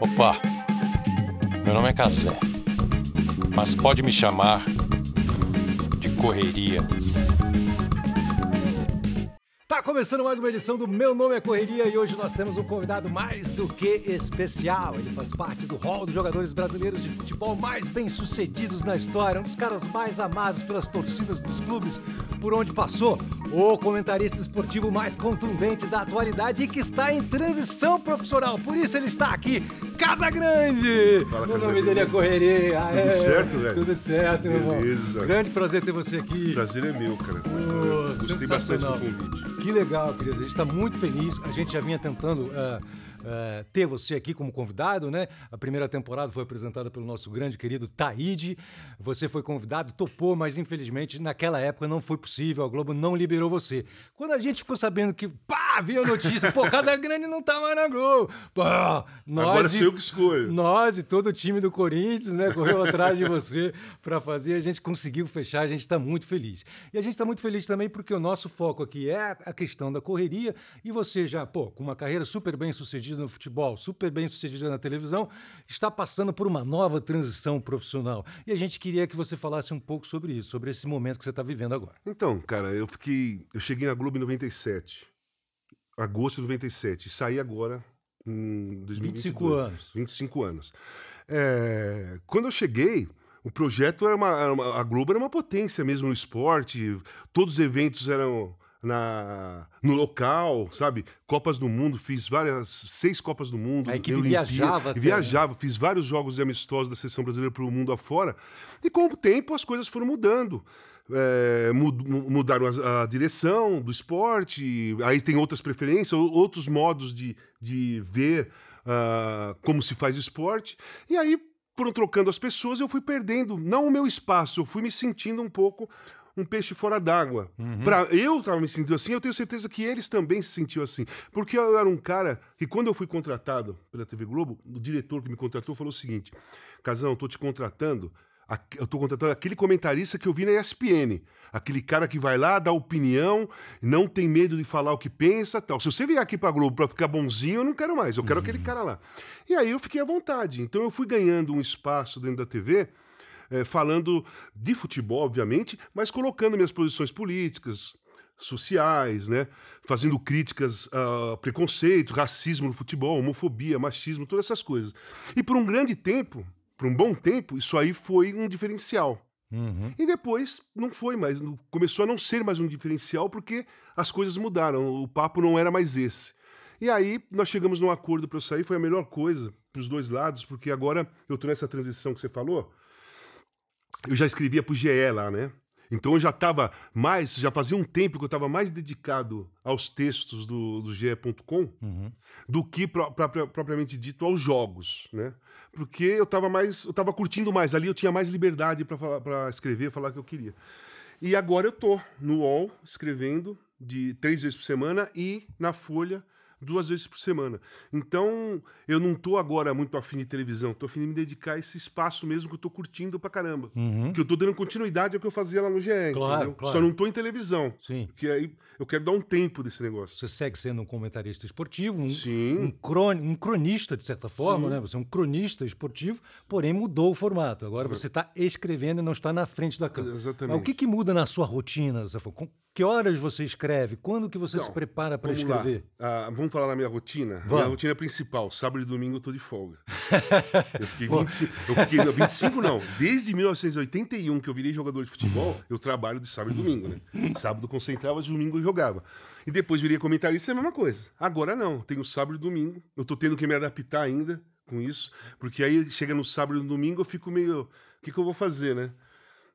Opa, meu nome é Casé, mas pode me chamar de Correria. Começando mais uma edição do Meu Nome é Correria e hoje nós temos um convidado mais do que especial. Ele faz parte do hall dos jogadores brasileiros de futebol mais bem-sucedidos na história, um dos caras mais amados pelas torcidas dos clubes por onde passou, o comentarista esportivo mais contundente da atualidade e que está em transição profissional. Por isso ele está aqui, Casa Grande. Fala, o Casa nome dele é. Correria. Tudo certo, velho? Tudo certo, meu irmão. Beleza. Grande prazer ter você aqui. Prazer é meu, cara. Pô, Gostei bastante do convite. Que legal, querido. A gente está muito feliz. A gente já vinha tentando eh, eh, ter você aqui como convidado, né? A primeira temporada foi apresentada pelo nosso grande querido Taíde. Você foi convidado, topou, mas infelizmente naquela época não foi possível. A Globo não liberou você. Quando a gente ficou sabendo que, pá, veio a notícia, pô, Casa Grande não tá mais na Globo. Pô, nós Agora e- eu que escolho. nós e todo o time do Corinthians, né, correu atrás de você para fazer. A gente conseguiu fechar, a gente está muito feliz. E a gente está muito feliz também porque o nosso foco aqui é a questão da correria e você já, pô, com uma carreira super bem sucedida no futebol, super bem sucedida na televisão, está passando por uma nova transição profissional. E a gente queria que você falasse um pouco sobre isso, sobre esse momento que você está vivendo agora. Então, cara, eu fiquei. Eu cheguei na Globo em 97. Agosto de 97. E saí agora em 2022. 25 anos. 25 anos. É, quando eu cheguei, o projeto era uma, era uma- A Globo era uma potência mesmo no esporte. Todos os eventos eram. Na, no local, sabe? Copas do Mundo, fiz várias, seis Copas do Mundo. A equipe Olimpíada, viajava até, né? Viajava, fiz vários jogos de amistosos da seleção brasileira para o mundo afora. E com o tempo as coisas foram mudando. É, mud- mu- mudaram a, a direção do esporte, aí tem outras preferências, ou- outros modos de, de ver ah, como se faz esporte. E aí foram trocando as pessoas, eu fui perdendo, não o meu espaço, eu fui me sentindo um pouco um peixe fora d'água. Pra- Eu estava me sentindo assim, eu tenho certeza que eles também se sentiam assim. Porque eu era um cara que, quando eu fui contratado pela TV Globo, o diretor que me contratou falou o seguinte: Casão, eu tô te contratando. Eu tô contratando aquele comentarista que eu vi na ESPN. Aquele cara que vai lá, dá opinião, não tem medo de falar o que pensa tal. Se você vier aqui pra Globo pra ficar bonzinho, eu não quero mais. Eu quero aquele cara lá. E aí eu fiquei à vontade. Então eu fui ganhando um espaço dentro da TV eh, falando de futebol, obviamente, mas colocando minhas posições políticas, sociais, né? Fazendo críticas a preconceito, racismo no futebol, homofobia, machismo, todas essas coisas. E por um grande tempo, por um bom tempo, isso aí foi um diferencial. E depois não foi mais, começou a não ser mais um diferencial porque as coisas mudaram, o papo não era mais esse. E aí nós chegamos num acordo para eu sair, foi a melhor coisa para os dois lados, porque agora eu tô nessa transição que você falou, eu já escrevia pro GE lá, né? Então eu já estava mais, já fazia um tempo que eu estava mais dedicado aos textos do, do GE.com do que pro- propria- propriamente dito aos jogos, né? Porque eu estava mais, eu estava curtindo mais ali, eu tinha mais liberdade para escrever, falar o que eu queria. E agora eu tô no UOL escrevendo de três vezes por semana e na Folha duas vezes por semana. Então, eu não tô agora muito afim de televisão, tô afim de me dedicar a esse espaço mesmo que eu tô curtindo pra caramba. Que eu tô dando continuidade ao que eu fazia lá no GE, Claro, entendeu? claro. Só não tô em televisão. Sim. Porque aí eu quero dar um tempo desse negócio. Você segue sendo um comentarista esportivo, um, Sim. um, croni- um cronista, de certa forma, né? Você é um cronista esportivo, porém mudou o formato. Agora você está escrevendo e não está na frente da câmera. Exatamente. Mas o que, que muda na sua rotina, Zafo? Que horas você escreve? Quando que você se Então, prepara para escrever? Ah, vamos falar na minha rotina? Vamos. Minha rotina principal. Sábado e domingo eu tô de folga. eu fiquei 25. Eu fiquei, não, 25 não. Desde 1981 que eu virei jogador de futebol, eu trabalho de sábado e domingo, né? Sábado concentrava, de domingo eu jogava. E depois virei comentarista, é a mesma coisa. Agora não, tenho sábado e domingo. Eu tô tendo que me adaptar ainda com isso, porque aí chega no sábado e no domingo eu fico meio. O que, que eu vou fazer, né?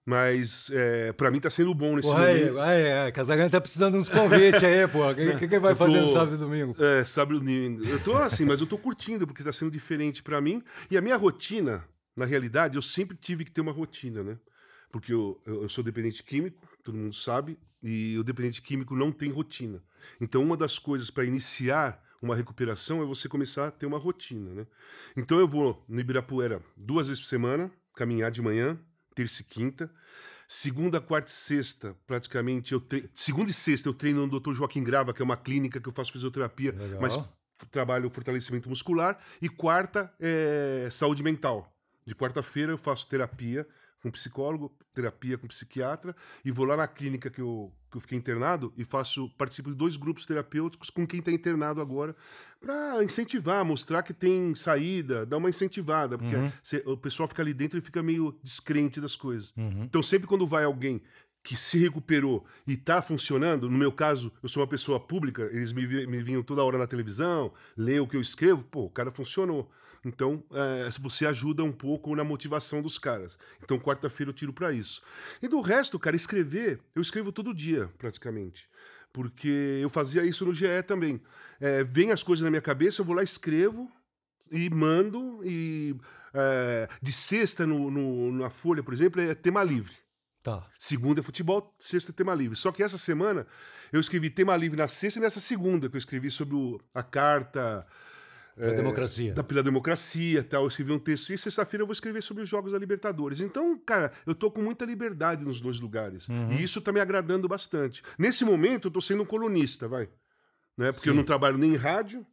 Mas é, para mim tá sendo bom nesse Porra, momento. aí, aí, Casagrande tá precisando de uns convites aí, pô. O que, que, que vai Eu fazer no tô- sábado e domingo? É, sábado e domingo. Eu tô assim, mas eu tô curtindo, porque tá sendo diferente pra mim. E a minha rotina, na realidade, eu sempre tive que ter uma rotina, né? Porque eu, eu, eu sou dependente químico, todo mundo sabe, e o dependente químico não tem rotina. Então, uma das coisas para iniciar uma recuperação é você começar a ter uma rotina, né? Então, eu vou no Ibirapuera duas vezes por semana, caminhar de manhã, terça e quinta. Segunda, quarta e sexta, praticamente, eu tre... segunda e sexta eu treino no Dr. Joaquim Grava, que é uma clínica que eu faço fisioterapia, Legal. mas trabalho fortalecimento muscular. E quarta é saúde mental. De quarta-feira eu faço terapia com psicólogo, terapia com psiquiatra, e vou lá na clínica que eu, que eu fiquei internado e faço participo de dois grupos terapêuticos com quem está internado agora, para incentivar, mostrar que tem saída, dar uma incentivada, porque Uhum. cê- o pessoal fica ali dentro e fica meio descrente das coisas. Uhum. Então, sempre quando vai alguém que se recuperou e está funcionando, no meu caso, eu sou uma pessoa pública, eles me, me vinham toda hora na televisão, ler o que eu escrevo, pô, o cara funcionou. Então, é, você ajuda um pouco na motivação dos caras. Então, quarta-feira eu tiro para isso. E do resto, cara, escrever, eu escrevo todo dia, praticamente. Porque eu fazia isso no GE também. É, vem as coisas na minha cabeça, eu vou lá, escrevo, e mando e é, de sexta no, no- na Folha, por exemplo, é tema livre. Tá. Segunda é futebol, sexta é tema livre. Só que essa semana eu escrevi tema livre na sexta e nessa segunda, que eu escrevi sobre o- a carta Da democracia. da, pela democracia tal. Eu escrevi um texto e sexta-feira eu vou escrever sobre os Jogos da Libertadores. Então, cara, eu tô com muita liberdade nos dois lugares. E isso tá me agradando bastante. Nesse momento, eu tô sendo um colunista, vai. Né? Porque eu não trabalho nem em rádio,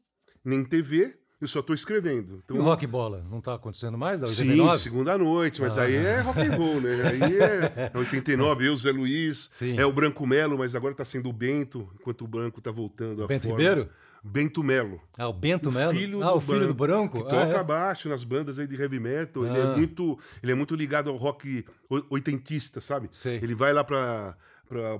nem em TV, eu só tô escrevendo. E Então, o rock bola? Não tá acontecendo mais? Da Sim, 89? segunda noite, mas aí é rock and roll, né? Aí é, é 89, eu, Zé Luiz, Sim. é o Branco Melo, mas agora tá sendo o Bento, enquanto o Branco tá voltando à Bento forma. Ribeiro? Bento Melo. Ah, o Bento Melo? Filho ah, do o filho do Branco? Que Ah, toca é. baixo nas bandas aí de heavy metal. Ele, Ah. é muito, ele é muito ligado ao rock o- oitentista, sabe? Sei. Ele vai lá para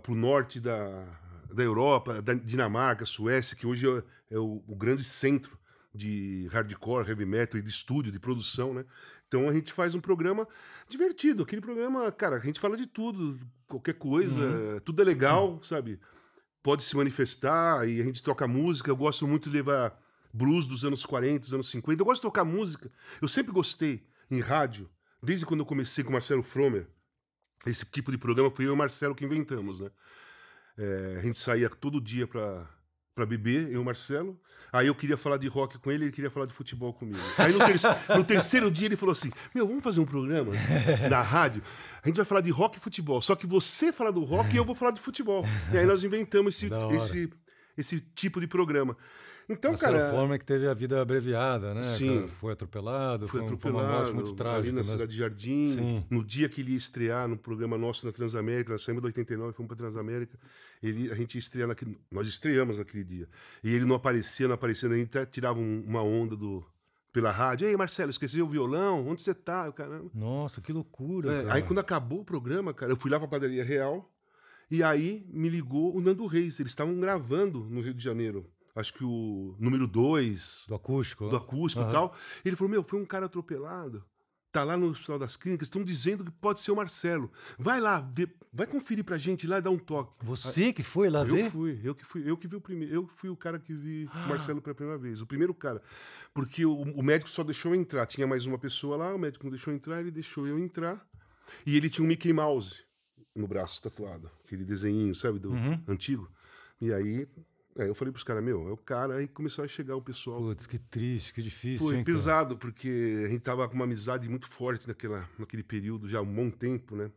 o norte da, da Europa, da Dinamarca, Suécia, que hoje é, é o, o grande centro de hardcore, heavy metal e de estúdio, de produção, né? Então a gente faz um programa divertido. Aquele programa, cara, a gente fala de tudo, qualquer coisa, Uhum. tudo é legal, sabe? Pode se manifestar e a gente toca música. Eu gosto muito de levar blues dos anos 40, dos anos 50. Eu gosto de tocar música. Eu sempre gostei em rádio, desde quando eu comecei com o Marcelo Fromer. Esse tipo de programa foi eu e o Marcelo que inventamos, né? É, a gente saía todo dia pra, pra beber, eu e o Marcelo. Aí eu queria falar de rock com ele, ele queria falar de futebol comigo. Aí no, terce- no terceiro dia ele falou assim: Meu, vamos fazer um programa na rádio. A gente vai falar de rock e futebol. Só que você fala do rock e eu vou falar de futebol. E aí nós inventamos esse, esse, esse tipo de programa. Então, Marcelo cara. Forma que teve a vida abreviada, né? Sim. cara? Foi atropelado, Foi foi, foi uma morte atropelado muito ali trágica. na né? Cidade de Jardim. Sim. No dia que ele ia estrear no programa nosso na Transamérica, nós saímos da 89 fomos para Transamérica. Ele, a gente ia estrear naquele. Nós estreamos naquele dia. E ele não aparecia, não aparecia, a gente até tirava um- uma onda do, pela rádio. Ei, Marcelo, esqueceu o violão? Onde você tá? Caramba. Nossa, que loucura. É, aí quando acabou o programa, cara, eu fui lá pra padaria Real e aí me ligou o Nando Reis. Eles estavam gravando no Rio de Janeiro. Acho que o número 2 Do acústico. do acústico e tal. Ele falou: Meu, foi um cara atropelado. Tá lá no Hospital das Clínicas, estão dizendo que pode ser o Marcelo. Vai lá, vê- vai conferir pra gente lá e dar um toque. Você que foi lá Eu ver? fui, eu que fui, eu que vi o primeiro, eu fui o cara que vi o Marcelo pela primeira vez, o primeiro cara, porque o, o médico só deixou eu entrar, tinha mais uma pessoa lá, o médico não deixou eu entrar, ele deixou eu entrar, e ele tinha um Mickey Mouse no braço tatuado, aquele desenhinho, sabe, do antigo. E aí, aí eu falei pros caras, meu, é o cara, aí começou a chegar o pessoal. Putz, que triste, que difícil. Foi hein, cara? pesado, porque a gente tava com uma amizade muito forte naquela, naquele período, já há um bom tempo, né?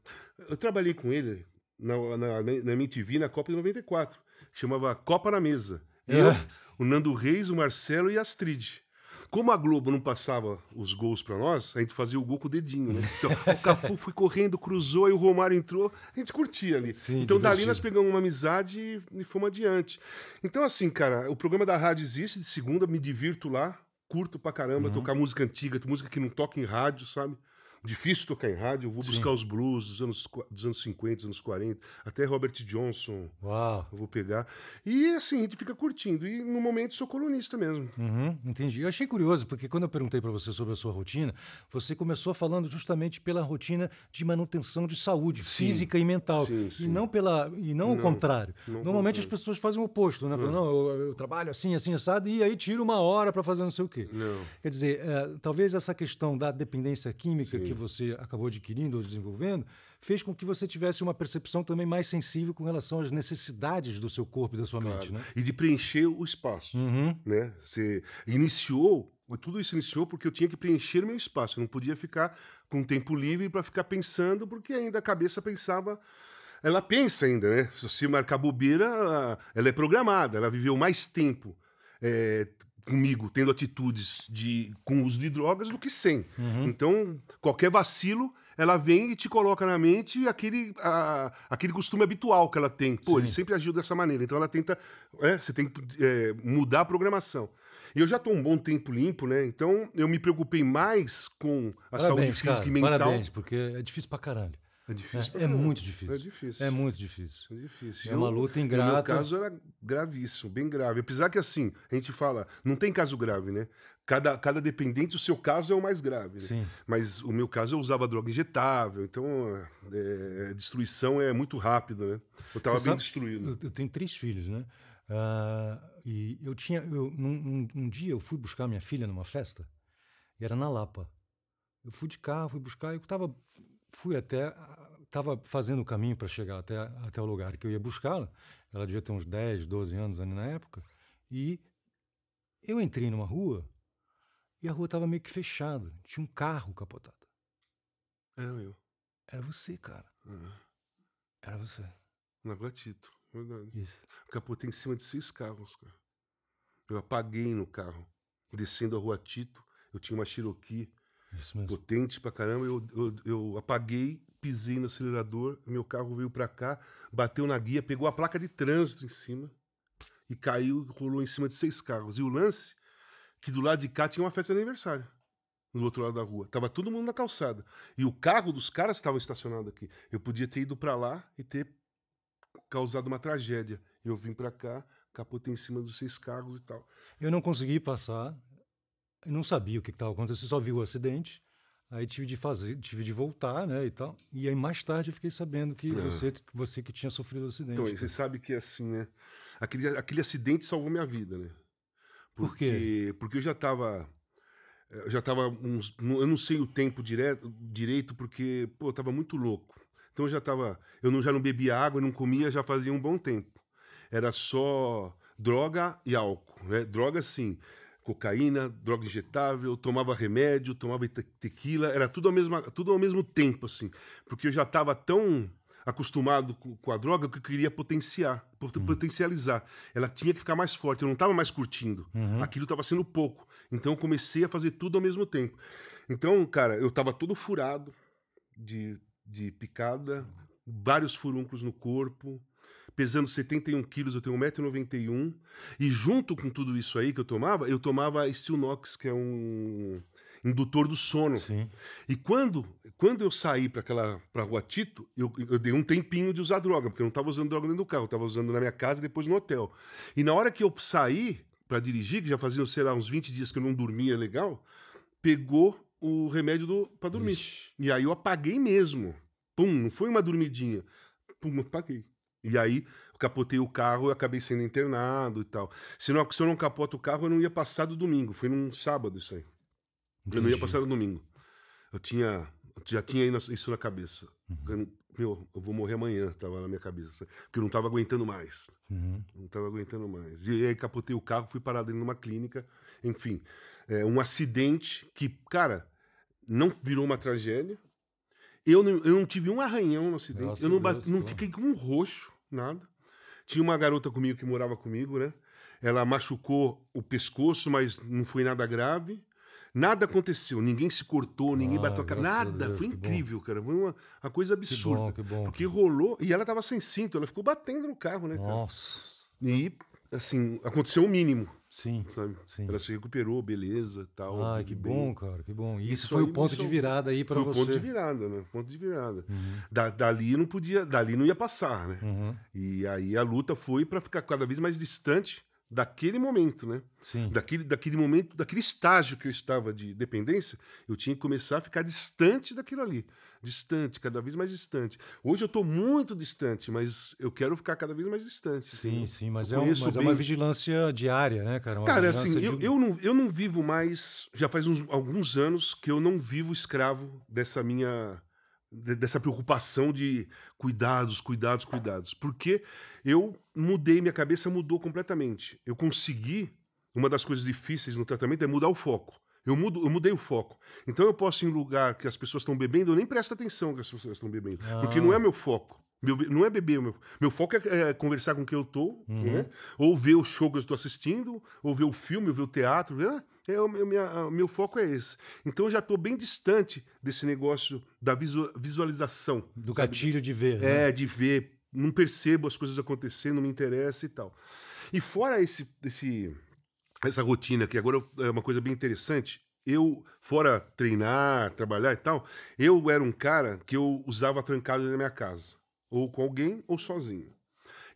Eu trabalhei com ele na, na, na MTV na Copa de 94, chamava Copa na Mesa. Eu, Ah. o Nando Reis, o Marcelo e a Astrid. Como a Globo não passava os gols pra nós, a gente fazia o gol com o dedinho, né? Então, o Cafu foi correndo, cruzou e o Romário entrou, a gente curtia ali. Sim, então, dali divertido. nós pegamos uma amizade e, e fomos adiante. Então, assim, cara, o programa da rádio existe, de segunda, me divirto lá, curto pra caramba, Uhum. tocar música antiga, música que não toca em rádio, sabe? Difícil tocar em rádio, eu vou buscar os blues dos anos, dos anos 50, dos anos 40, até Robert Johnson, Uau. eu vou pegar. E assim, a gente fica curtindo. E no momento sou colunista mesmo. Uhum, entendi. Eu achei curioso, porque quando eu perguntei para você sobre a sua rotina, você começou falando justamente pela rotina de manutenção de saúde física e mental. sim, E sim. não pela e não, o contrário. não Normalmente as contrário. pessoas fazem o oposto, né? Falam, não, eu, eu trabalho assim, assim, assado, e aí tiro uma hora para fazer não sei o quê. Não. Quer dizer, eh, talvez essa questão da dependência química que você acabou adquirindo ou desenvolvendo fez com que você tivesse uma percepção também mais sensível com relação às necessidades do seu corpo e da sua mente, né? E de preencher o espaço. Uhum. Né? Você iniciou, tudo isso iniciou porque eu tinha que preencher o meu espaço. Eu não podia ficar com tempo livre para ficar pensando, porque ainda a cabeça pensava. Ela pensa ainda, né? Se você marcar bobeira, ela é programada, ela viveu mais tempo. é, comigo tendo atitudes de com uso de drogas do que sem. Uhum. Então, qualquer vacilo, ela vem e te coloca na mente aquele, a- aquele costume habitual que ela tem. Pô, Sim. ele sempre agiu dessa maneira. Então, ela tenta. é, você tem que é, mudar a programação. E eu já estou um bom tempo limpo, né? Então, eu me preocupei mais com a saúde Parabéns, física cara. e mental. Parabéns, porque é difícil pra caralho. É difícil. É, é muito difícil. É difícil. É muito difícil. É difícil. É uma luta No ingrata. meu caso era gravíssimo, bem grave. Apesar que assim, a gente fala, não tem caso grave, né? Cada, cada dependente, o seu caso é o mais grave. Né? Sim. Mas o meu caso eu usava droga injetável, então é, a destruição é muito rápida, né? Eu tava Você bem sabe, destruído. Eu, eu tenho três filhos, né? Ah, e eu tinha. Eu, num, um, um dia eu fui buscar minha filha numa festa, e era na Lapa. Eu fui de carro, fui buscar, eu tava, fui até. Estava fazendo o caminho para chegar até, até o lugar que eu ia buscá-la. Ela devia ter uns 10, 12 anos ali na época. E eu entrei numa rua e a rua estava meio que fechada. Tinha um carro capotado. Era eu. Era você, cara. Era você. Na Guatito, verdade. Isso. Capotei em cima de seis carros, cara. Eu apaguei no carro. Descendo a rua Tito, eu tinha uma Cherokee Isso mesmo. potente pra caramba. Eu, eu, eu apaguei, pisei no acelerador, meu carro veio pra cá, bateu na guia, pegou a placa de trânsito em cima e caiu, rolou em cima de seis carros. E o lance, que do lado de cá tinha uma festa de aniversário. Do outro lado da rua. Tava todo mundo na calçada. E o carro dos caras estava estacionado aqui. Eu podia ter ido pra lá e ter causado uma tragédia. Eu vim pra cá, capotei em cima dos seis carros e tal. Eu não consegui passar, eu não sabia o que estava acontecendo, só vi o acidente. Aí tive de fazer, tive de voltar, né, e tal. E aí mais tarde eu fiquei sabendo que você, você que tinha sofrido o acidente. Então, você sabe que é assim, né? Aquele, aquele acidente salvou minha vida, né? Por quê? Porque eu já tava. Eu já tava uns. Eu não sei o tempo direto, direito, porque, pô, eu tava muito louco. Então eu já tava. Eu não, já não bebia água, não comia já fazia um bom tempo. Era só droga e álcool, né? Droga, sim. Cocaína, droga injetável, tomava remédio, tomava te- tequila, era tudo ao mesmo, tudo ao mesmo tempo, assim. Porque eu já tava tão acostumado com, a droga que eu queria potenciar, pot- potencializar. Ela tinha que ficar mais forte, eu não estava mais curtindo. Aquilo estava sendo pouco. Então eu comecei a fazer tudo ao mesmo tempo. Então, cara, eu estava todo furado de, de picada, vários furúnculos no corpo, pesando 71 quilos, eu tenho 1,91m. E junto com tudo isso aí que eu tomava, eu tomava Stilnox, que é um indutor do sono. Sim. E quando, quando eu saí para aquela pra Rua Tito, eu, eu dei um tempinho de usar droga, porque eu não estava usando droga dentro do carro, eu estava usando na minha casa e depois no hotel. E na hora que eu saí para dirigir, que já fazia, sei lá, uns 20 dias que eu não dormia legal, pegou o remédio para dormir. Ixi. E aí eu apaguei mesmo. Pum, não foi uma dormidinha. Pum, apaguei. E aí eu capotei o carro e acabei sendo internado e tal. Se, não, se eu não capoto o carro, eu não ia passar do domingo. Foi num sábado isso aí. Eu não ia Entendi. passar no domingo. Eu tinha. eu já tinha isso na cabeça. Uhum. Eu meu, eu vou morrer amanhã, tava na minha cabeça. Porque eu não tava aguentando mais. Uhum. Não tava aguentando mais. E aí capotei o carro, fui parar dentro de uma clínica. Enfim, é, um acidente que, cara, não virou uma tragédia. Eu não, eu não tive um arranhão no acidente. Graças eu não, a bati- Deus, não fiquei com um roxo, nada. Tinha uma garota comigo que morava comigo, né? Ela machucou o pescoço, mas não foi nada grave. Nada aconteceu, ninguém se cortou, ninguém Ah, bateu a cara. a Nada, Deus, foi que bom. incrível, cara. Foi uma, uma coisa Que absurda. bom, que bom. Porque rolou, e ela tava sem cinto, ela ficou batendo no carro, né, cara? Nossa. E, assim, aconteceu o mínimo, Sim. Sim. Ela se recuperou, beleza, tal. Tudo que bem. bom, cara, que bom. E isso, foi o ponto de virada aí para Foi o você. ponto de virada, né? Ponto de virada. Uhum. Da- dali não podia, dali não ia passar, né? Uhum. E aí a luta foi para ficar cada vez mais distante daquele momento, né? Sim. Daquele, daquele momento, daquele estágio que eu estava de dependência, eu tinha que começar a ficar distante daquilo ali. Distante, cada vez mais distante. Hoje eu estou muito distante, mas eu quero ficar cada vez mais distante. Sim, sim, mas, é, um- mas é uma vigilância diária, né, cara? Uma Cara, assim, eu, de- eu, não, eu não vivo mais. Já faz uns, alguns anos que eu não vivo escravo dessa minha. De- dessa preocupação de cuidados, cuidados, cuidados. Porque eu mudei, minha cabeça mudou completamente. Eu consegui. Uma das coisas difíceis no tratamento é mudar o foco. Eu, mudo, eu mudei o foco. Então eu posso ir em lugar que as pessoas estão bebendo, eu nem presto atenção que as pessoas estão bebendo. Porque Ah. não é meu foco. Meu, não é beber, meu, meu foco é, é, conversar com quem eu tô, né? Ou ver o show que eu estou assistindo, ou ver o filme, ou ver o teatro. Né? É, o meu, minha, meu foco é esse. Então eu já estou bem distante desse negócio da visualização. Do sabe? gatilho de ver. Né? É, de ver. Não percebo as coisas acontecendo, não me interessa e tal. E fora esse, esse, essa rotina, que agora é uma coisa bem interessante, eu, fora treinar, trabalhar e tal, eu era um cara que eu usava trancado na minha casa. Ou com alguém ou sozinho.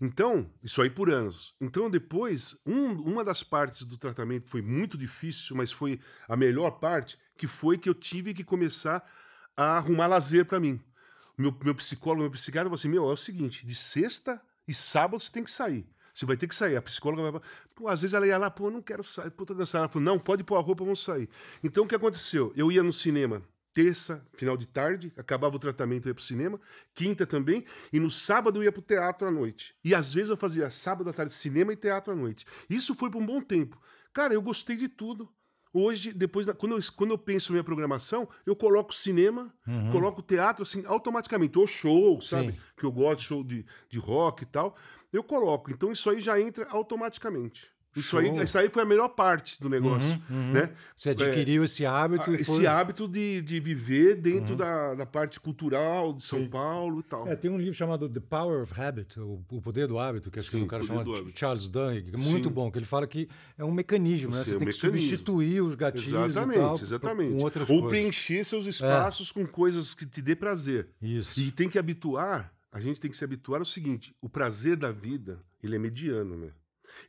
Então, isso aí por anos. Então, depois, um, uma das partes do tratamento foi muito difícil, mas foi a melhor parte, que foi que eu tive que começar a arrumar lazer para mim. Meu, meu psicólogo, meu psiquiatra falou assim: meu, é o seguinte, de sexta e sábado você tem que sair. Você vai ter que sair. A psicóloga vai. Pô, às vezes ela ia lá, pô, não quero sair, puta dançar. Ela falou, não, pode pôr a roupa, vamos sair. Então o que aconteceu? Eu ia no cinema terça, final de tarde, acabava o tratamento, eu ia pro cinema, quinta também, e no sábado eu ia pro teatro à noite. E às vezes eu fazia sábado à tarde cinema e teatro à noite. Isso foi por um bom tempo. Cara, eu gostei de tudo. Hoje, depois, quando, eu, quando eu penso na minha programação, eu coloco cinema, uhum. coloco teatro, assim, automaticamente. Ou show, sabe? Sim. Que eu gosto, show de, de rock e tal. Eu coloco. Então isso aí já entra automaticamente. Isso aí, isso aí foi a melhor parte do negócio. Uhum, uhum. Né? Você adquiriu é, esse hábito. Esse foi... hábito de, de viver dentro uhum. da, da parte cultural de São Sim. Paulo e tal. É, tem um livro chamado The Power of Habit, o, o Poder do Hábito, que é Sim, um cara chamado Charles Duhigg, é muito Sim. bom, que ele fala que é um mecanismo, né? Você é um tem mecanismo. que substituir os gatilhos exatamente, tal, exatamente. Ou coisas. preencher seus espaços é. com coisas que te dê prazer. Isso. E tem que habituar, a gente tem que se habituar ao seguinte, o prazer da vida, ele é mediano, né?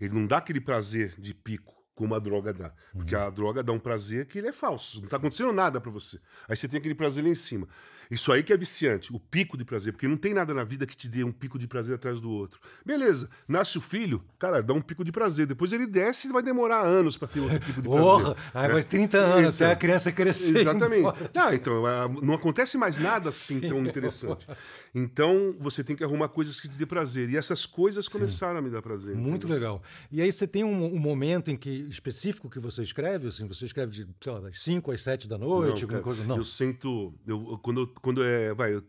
Ele não dá aquele prazer de pico como a droga dá. Porque uhum. a droga dá um prazer que ele é falso. Não está acontecendo nada para você. Aí você tem aquele prazer lá em cima. Isso aí que é viciante, o pico de prazer, porque não tem nada na vida que te dê um pico de prazer atrás do outro. Beleza, nasce o filho, cara, dá um pico de prazer. Depois ele desce e vai demorar anos para ter outro pico de prazer. Porra, aí mais 30 anos até a criança crescer. Exatamente. Ah, então, não acontece mais nada assim Sim. tão interessante. Então, você tem que arrumar coisas que te dê prazer. E essas coisas começaram Sim. a me dar prazer. Muito entendeu? legal. E aí você tem um, um, momento em que específico que você escreve, assim, você escreve de, sei lá, das 5 às 7 da noite, não, cara, coisa? Não. Eu sinto, eu, quando quando é. Vai, eu,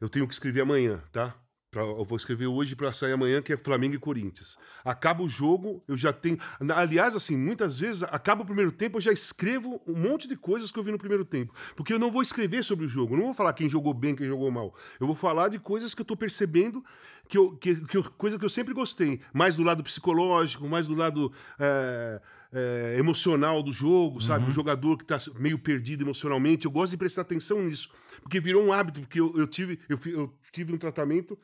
eu tenho que escrever amanhã, tá? Pra, eu vou escrever hoje para sair amanhã, que é Flamengo e Corinthians. Acaba o jogo, eu já tenho. Aliás, assim, muitas vezes acaba o primeiro tempo, eu já escrevo um monte de coisas que eu vi no primeiro tempo. Porque eu não vou escrever sobre o jogo, eu não vou falar quem jogou bem, quem jogou mal. Eu vou falar de coisas que eu tô percebendo, que eu, que, que coisa que eu sempre gostei. Mais do lado psicológico, mais do lado. É, é, emocional do jogo, sabe? Uhum. O jogador que está meio perdido emocionalmente. Eu gosto de prestar atenção nisso, porque virou um hábito, porque eu, eu tive, eu, eu, tive um tratamento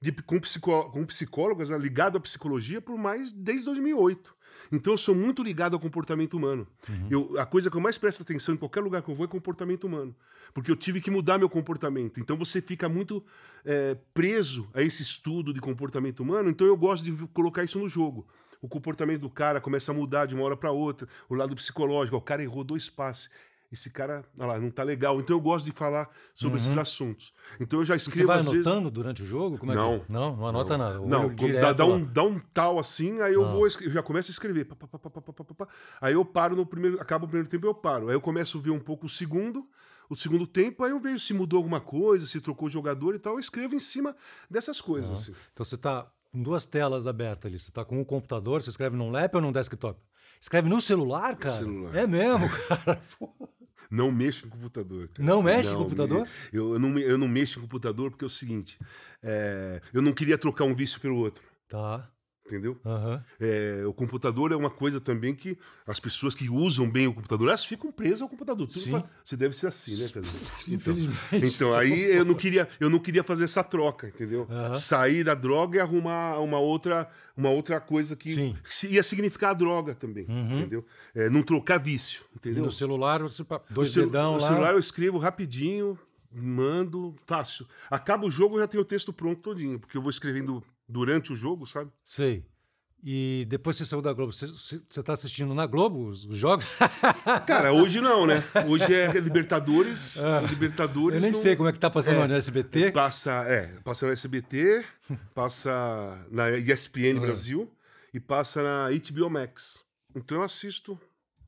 de, com, psicó, com psicólogas né, ligado à psicologia por mais desde 2008. Então eu sou muito ligado ao comportamento humano. Uhum. Eu, a coisa que eu mais presto atenção em qualquer lugar que eu vou é comportamento humano. Porque eu tive que mudar meu comportamento. Então você fica muito é, preso a esse estudo de comportamento humano. Então eu gosto de colocar isso no jogo o comportamento do cara começa a mudar de uma hora para outra, o lado psicológico, o cara errou dois passes. Esse cara, olha lá, não tá legal. Então eu gosto de falar sobre uhum. esses assuntos. Então eu já escrevo. Você vai anotando vezes... durante o jogo? Como é não, que... não, não anota não. nada. não, dá, dá, um, dá um tal assim, aí eu vou, eu já começo a escrever. Pá, pá, pá, aí eu paro no primeiro, acaba o primeiro tempo eu paro. Aí eu começo a ver um pouco o segundo, o segundo tempo, aí eu vejo se mudou alguma coisa, se trocou o jogador e tal, eu escrevo em cima dessas coisas. Assim. Então você está com duas telas abertas ali. Você está com um computador, você escreve num laptop ou num desktop? Escreve no celular, cara? Celular. É mesmo, cara. Não mexo em computador. Cara. Não mexe em computador? Eu, eu, não, eu não mexo em computador porque é o seguinte: é, eu não queria trocar um vício pelo outro. Tá entendeu? Uhum. É, o computador é uma coisa também que as pessoas que usam bem o computador, elas ficam presas ao computador. Tudo pra, se deve ser assim, né? Então, então, aí eu não queria, eu não queria fazer essa troca, entendeu? Uhum. Sair da droga e arrumar uma outra, uma outra coisa que Sim. ia significar a droga também, uhum. entendeu? É, não trocar vício, entendeu? E no celular, você dois no dedão no lá. No celular eu escrevo rapidinho, mando, fácil. Acaba o jogo, eu já tenho o texto pronto todinho, porque eu vou escrevendo durante o jogo, sabe? Sei. E depois você saiu da Globo, você, está assistindo na Globo os, os, jogos? Cara, hoje não, né? Hoje é Libertadores. Ah, Libertadores. Eu nem sei como é que tá passando é, no SBT. Passa, é, passa no SBT, passa na ESPN ah. Brasil e passa na HBO Max. Então eu assisto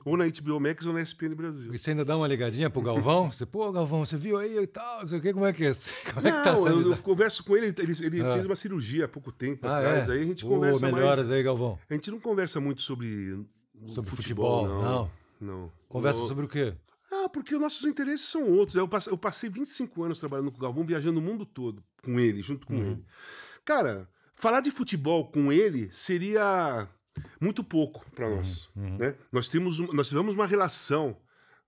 Ou na HBO Max ou na ESPN Brasil. E você ainda dá uma ligadinha pro Galvão? Você, pô, Galvão, você viu aí e tal, não sei o quê, como é que é? Como é que tá Não, essa eu, eu converso com ele, ele, ele fez uma cirurgia há pouco tempo Ah, atrás, é? aí a gente Ô, conversa melhoras mais. aí, Galvão. A gente não conversa muito sobre, Sobre futebol, não. não. não. Conversa Eu- sobre o quê? Ah, porque os nossos interesses são outros. Eu passei, eu passei 25 anos trabalhando com o Galvão, viajando o mundo todo com ele, junto com Uhum. ele. Cara, falar de futebol com ele seria muito pouco para Uhum. nós. Né? Nós, temos, nós tivemos uma relação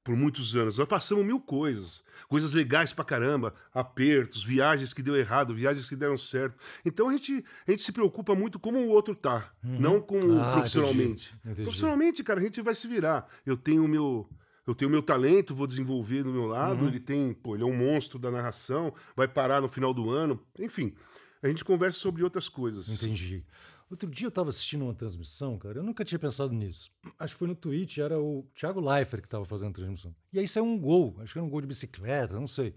por muitos anos. Nós passamos mil coisas. Coisas legais pra caramba, apertos, viagens que deu errado, viagens que deram certo. Então a gente, a gente se preocupa muito como o outro tá, não com Ah, profissionalmente. entendi, entendi. Profissionalmente, cara, a gente vai se virar. Eu tenho o meu. Eu tenho o meu talento, vou desenvolver do meu lado. Ele tem, pô, ele é um monstro da narração, vai parar no final do ano. Enfim, a gente conversa sobre outras coisas. Entendi. Outro dia eu tava assistindo uma transmissão, cara, eu nunca tinha pensado nisso. Acho que foi no Twitch, era o Thiago Leifert que tava fazendo a transmissão. E aí saiu um gol, acho que era um gol de bicicleta, não sei.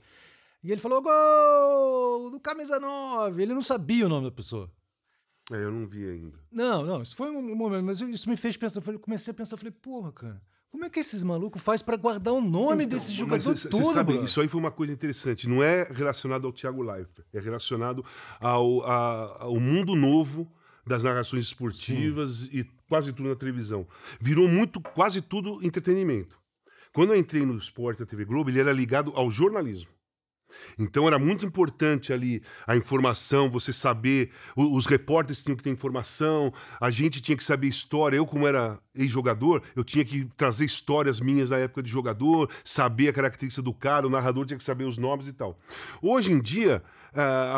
E ele falou, gol do camisa 9. Ele não sabia o nome da pessoa. É, eu não vi ainda. Não, não, isso foi um momento, mas isso me fez pensar, eu comecei a pensar, falei, porra, cara, como é que esses malucos faz pra guardar o nome desse Mas jogador cê todo, sabe, isso aí foi uma coisa interessante. Não é relacionado ao Thiago Leifert, é relacionado ao, a- ao mundo novo das narrações esportivas e quase tudo na televisão. Virou muito, quase tudo entretenimento. Quando eu entrei no esporte da TV Globo, ele era ligado ao jornalismo. Então era muito importante ali a informação, você saber, os repórteres tinham que ter informação, a gente tinha que saber história. Eu, como era ex-jogador, eu tinha que trazer histórias minhas da época de jogador, saber a característica do cara, o narrador tinha que saber os nomes e tal. Hoje em dia,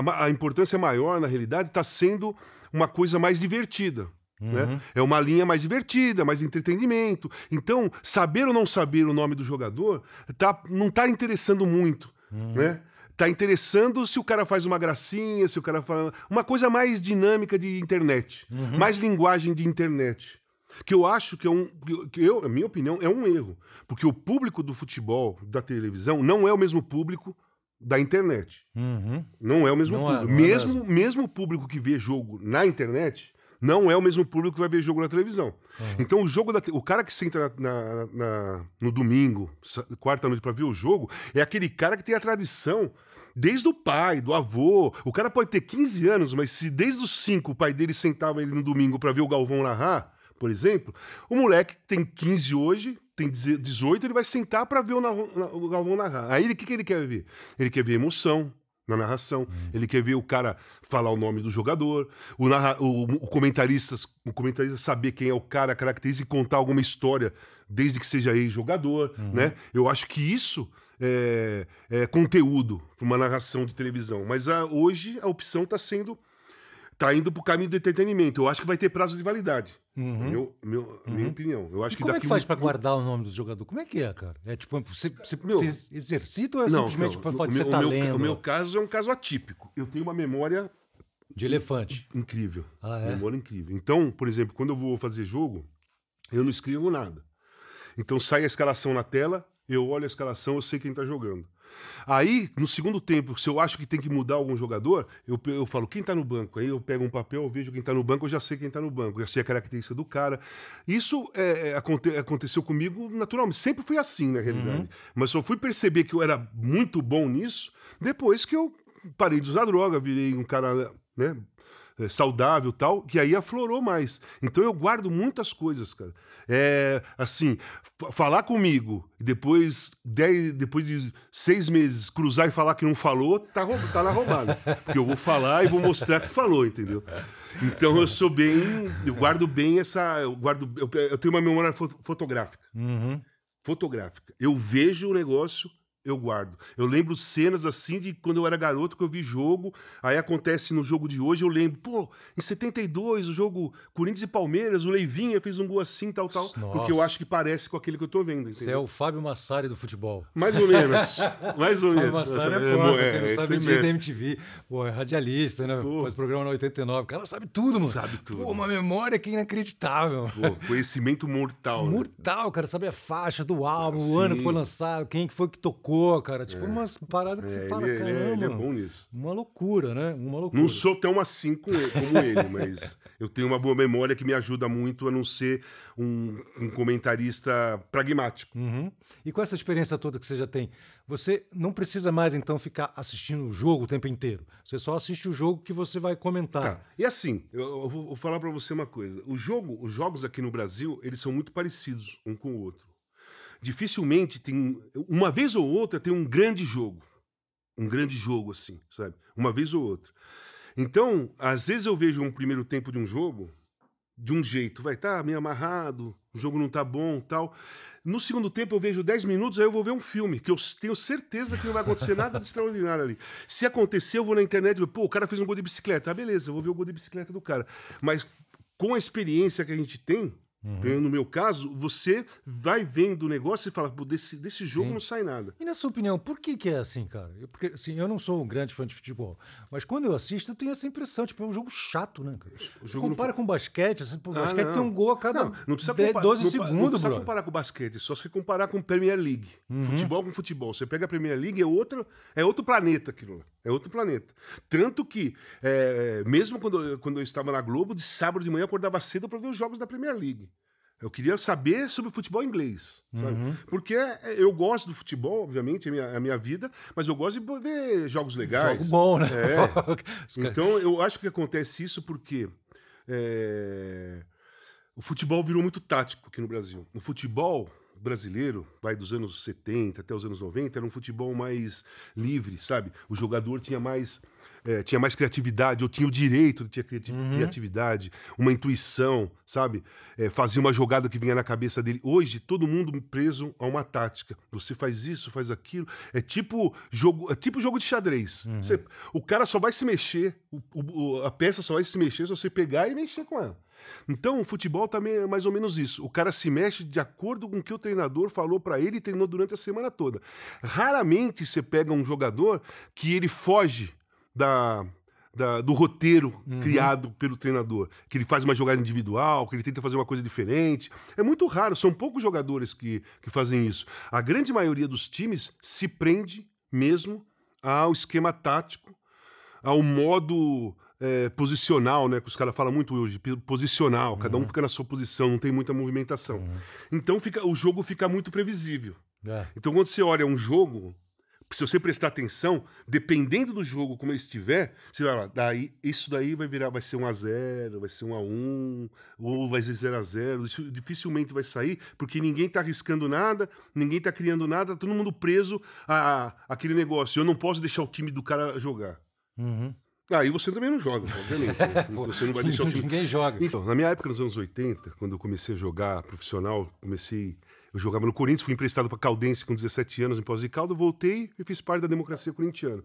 ma- a importância maior, na realidade, está sendo uma coisa mais divertida. né? É uma linha mais divertida, mais entretenimento. Então, saber ou não saber o nome do jogador tá, não está interessando muito. Né? Tá interessando se o cara faz uma gracinha, se o cara fala. Uma coisa mais dinâmica de internet. Mais linguagem de internet. Que eu acho que é um. Que eu, a minha opinião, é um erro. Porque o público do futebol, da televisão, não é o mesmo público da internet. Uhum. Não é o mesmo Não é, público. é mesmo, mesmo o público que vê jogo na internet não é o mesmo público que vai ver jogo na televisão. Então o jogo da o cara que senta na- na- na- no domingo, quarta noite para ver o jogo, é aquele cara que tem a tradição desde o pai, do avô. O cara pode ter 15 anos, mas se desde os 5 o pai dele sentava ele no domingo para ver o Galvão narrar, por exemplo, o moleque tem 15 hoje, tem 18, ele vai sentar para ver o, o Galvão narrar. Aí o que, que ele quer ver? Ele quer ver emoção na narração, ele quer ver o cara falar o nome do jogador, o, narra- o- o comentarista, o comentarista saber quem é o cara, a característica e contar alguma história, desde que seja ex-jogador, né? Eu acho que isso é, é conteúdo para uma narração de televisão. Mas a- hoje a opção está sendo tá indo pro caminho do entretenimento. Eu acho que vai ter prazo de validade. Meu, meu, Minha opinião. Eu acho E que como é que faz um- pra guardar o nome do jogador? Como é que é, cara? É tipo, você, você, Meu- você exercita ou é Não, simplesmente o falar que você tá o meu, lendo? O meu caso é um caso atípico. Eu tenho uma memória De elefante. incrível. Ah, é? Memória incrível. Então, por exemplo, quando eu vou fazer jogo, eu não escrevo nada. Então sai a escalação na tela, eu olho a escalação, eu sei quem tá jogando. Aí, no segundo tempo, se eu acho que tem que mudar algum jogador, eu, eu falo quem tá no banco. Aí eu pego um papel, eu vejo quem tá no banco, eu já sei quem tá no banco, já sei a característica do cara. Isso é, é, aconte- aconteceu comigo naturalmente. Sempre foi assim, na realidade. Uhum. Mas só fui perceber que eu era muito bom nisso depois que eu parei de usar droga, virei um cara, né? É, saudável e tal, que aí aflorou mais. Então eu guardo muitas coisas, cara. É, assim, falar comigo e depois, dez, depois de seis meses cruzar e falar que não falou, tá, tá na roubada. Porque eu vou falar e vou mostrar que falou, entendeu? Então eu sou bem, eu guardo bem essa, eu guardo, eu, eu tenho uma memória fo- fotográfica Uhum. fotográfica. Eu vejo o negócio, eu guardo. Eu lembro cenas assim de quando eu era garoto que eu vi jogo, aí acontece no jogo de hoje, eu lembro, pô, em 72, o jogo Corinthians e Palmeiras, o Leivinha fez um gol assim, tal, tal, Nossa. porque eu acho que parece com aquele que eu tô vendo, Você é entendeu? o Fábio Massari do futebol. Mais ou menos. Mais ou Fábio menos. Massari é Essa- foda, é, sabe é dia da mestre. MTV. Pô, é radialista, né? Pô. Faz programa na 89. O cara sabe tudo, mano. Sabe tudo. Pô, uma memória que é inacreditável. Pô, conhecimento mortal. né? Mortal, cara, sabe a faixa do álbum, o Sim. ano que foi lançado, quem que foi que tocou, cara. Tipo, umas paradas que É, você ele, fala, ele é- caramba. ele é bom nisso. Uma loucura, né? Uma loucura. Não sou tão assim como ele, mas eu tenho uma boa memória que me ajuda muito a não ser um, um comentarista pragmático. Uhum. E com essa experiência toda que você já tem, você não precisa mais então ficar assistindo o jogo o tempo inteiro. Você só assiste o jogo que você vai comentar. Tá. E assim, eu, eu vou falar pra você uma coisa. O jogo, os jogos aqui no Brasil, eles são muito parecidos um com o outro. Dificilmente tem uma vez ou outra tem um grande jogo, um grande jogo assim, sabe? Uma vez ou outra. Então, às vezes eu vejo um primeiro tempo de um jogo de um jeito, vai estar tá meio amarrado, o jogo não tá bom, tal. No segundo tempo eu vejo 10 minutos, aí eu vou ver um filme, que eu tenho certeza que não vai acontecer nada de extraordinário ali. Se acontecer, eu vou na internet pô, o cara fez um gol de bicicleta. Ah, beleza, eu vou ver o gol de bicicleta do cara. Mas com a experiência que a gente tem, no meu caso, você vai vendo o negócio e fala, pô, desse, desse jogo não sai nada. E na sua opinião, por que, que é assim, cara? Eu, porque, assim, eu não sou um grande fã de futebol, mas quando eu assisto, eu tenho essa impressão, tipo, é um jogo chato, né, cara? Você jogo não compara com basquete, assim, pô, Ah, basquete não. tem um gol a cada não, não precisa 10, comparar, 12 não, pa- Não segundos, precisa bro. comparar com basquete, só se comparar com Premier League. Uhum. Futebol com futebol. Você pega a Premier League, é outro, é outro planeta aquilo lá. É outro planeta. Tanto que, é, mesmo quando, eu- quando eu estava na Globo, de sábado de manhã eu acordava cedo para ver os jogos da Premier League. Eu queria saber sobre o futebol inglês? Uhum. Porque é, eu gosto do futebol, obviamente, é a minha, é a minha vida, mas eu gosto de ver jogos legais. Jogo bom, né? É. Então, eu acho que acontece isso porque é, o futebol virou muito tático aqui no Brasil. O futebol brasileiro, vai dos anos 70 até os anos 90, era um futebol mais livre, sabe? O jogador tinha mais, é, tinha mais criatividade, ou tinha o direito de ter criati- criatividade, uma intuição, sabe? É, fazia uma jogada que vinha na cabeça dele. Hoje, todo mundo preso a uma tática. Você faz isso, faz aquilo. É tipo jogo, é tipo jogo de xadrez. Você- o cara só vai se mexer, o- o- a peça só vai se mexer se você pegar e mexer com ela. Então, o futebol também é mais ou menos isso. O cara se mexe de acordo com o que o treinador falou pra ele e treinou durante a semana toda. Raramente você pega um jogador que ele foge da, da- do roteiro criado pelo treinador, que ele faz uma jogada individual, que ele tenta fazer uma coisa diferente. É muito raro, são poucos jogadores que, que fazem isso. A grande maioria dos times se prende mesmo ao esquema tático, ao modo é, posicional, né? Que os caras falam muito hoje, posicional, cada um fica na sua posição, não tem muita movimentação. Então fica, o jogo fica muito previsível. É. Então quando você olha um jogo, se você prestar atenção, dependendo do jogo como ele estiver, você vai lá, daí, isso daí vai virar, vai ser 1 a 0 vai ser 1 a 1 ou vai ser 0 a 0 Isso dificilmente vai sair, porque ninguém tá arriscando nada, ninguém tá criando nada, todo mundo preso a, a- aquele negócio. Eu não posso deixar o time do cara jogar. Uhum. Aí você também não joga, obviamente. né? Então você não vai deixar o time. Ninguém joga. Então, na minha época, nos anos 80, quando eu comecei a jogar profissional, comecei. Eu jogava no Corinthians, fui emprestado para Caldense com 17 anos em Pós de Caldo, voltei e fiz parte da democracia corintiana.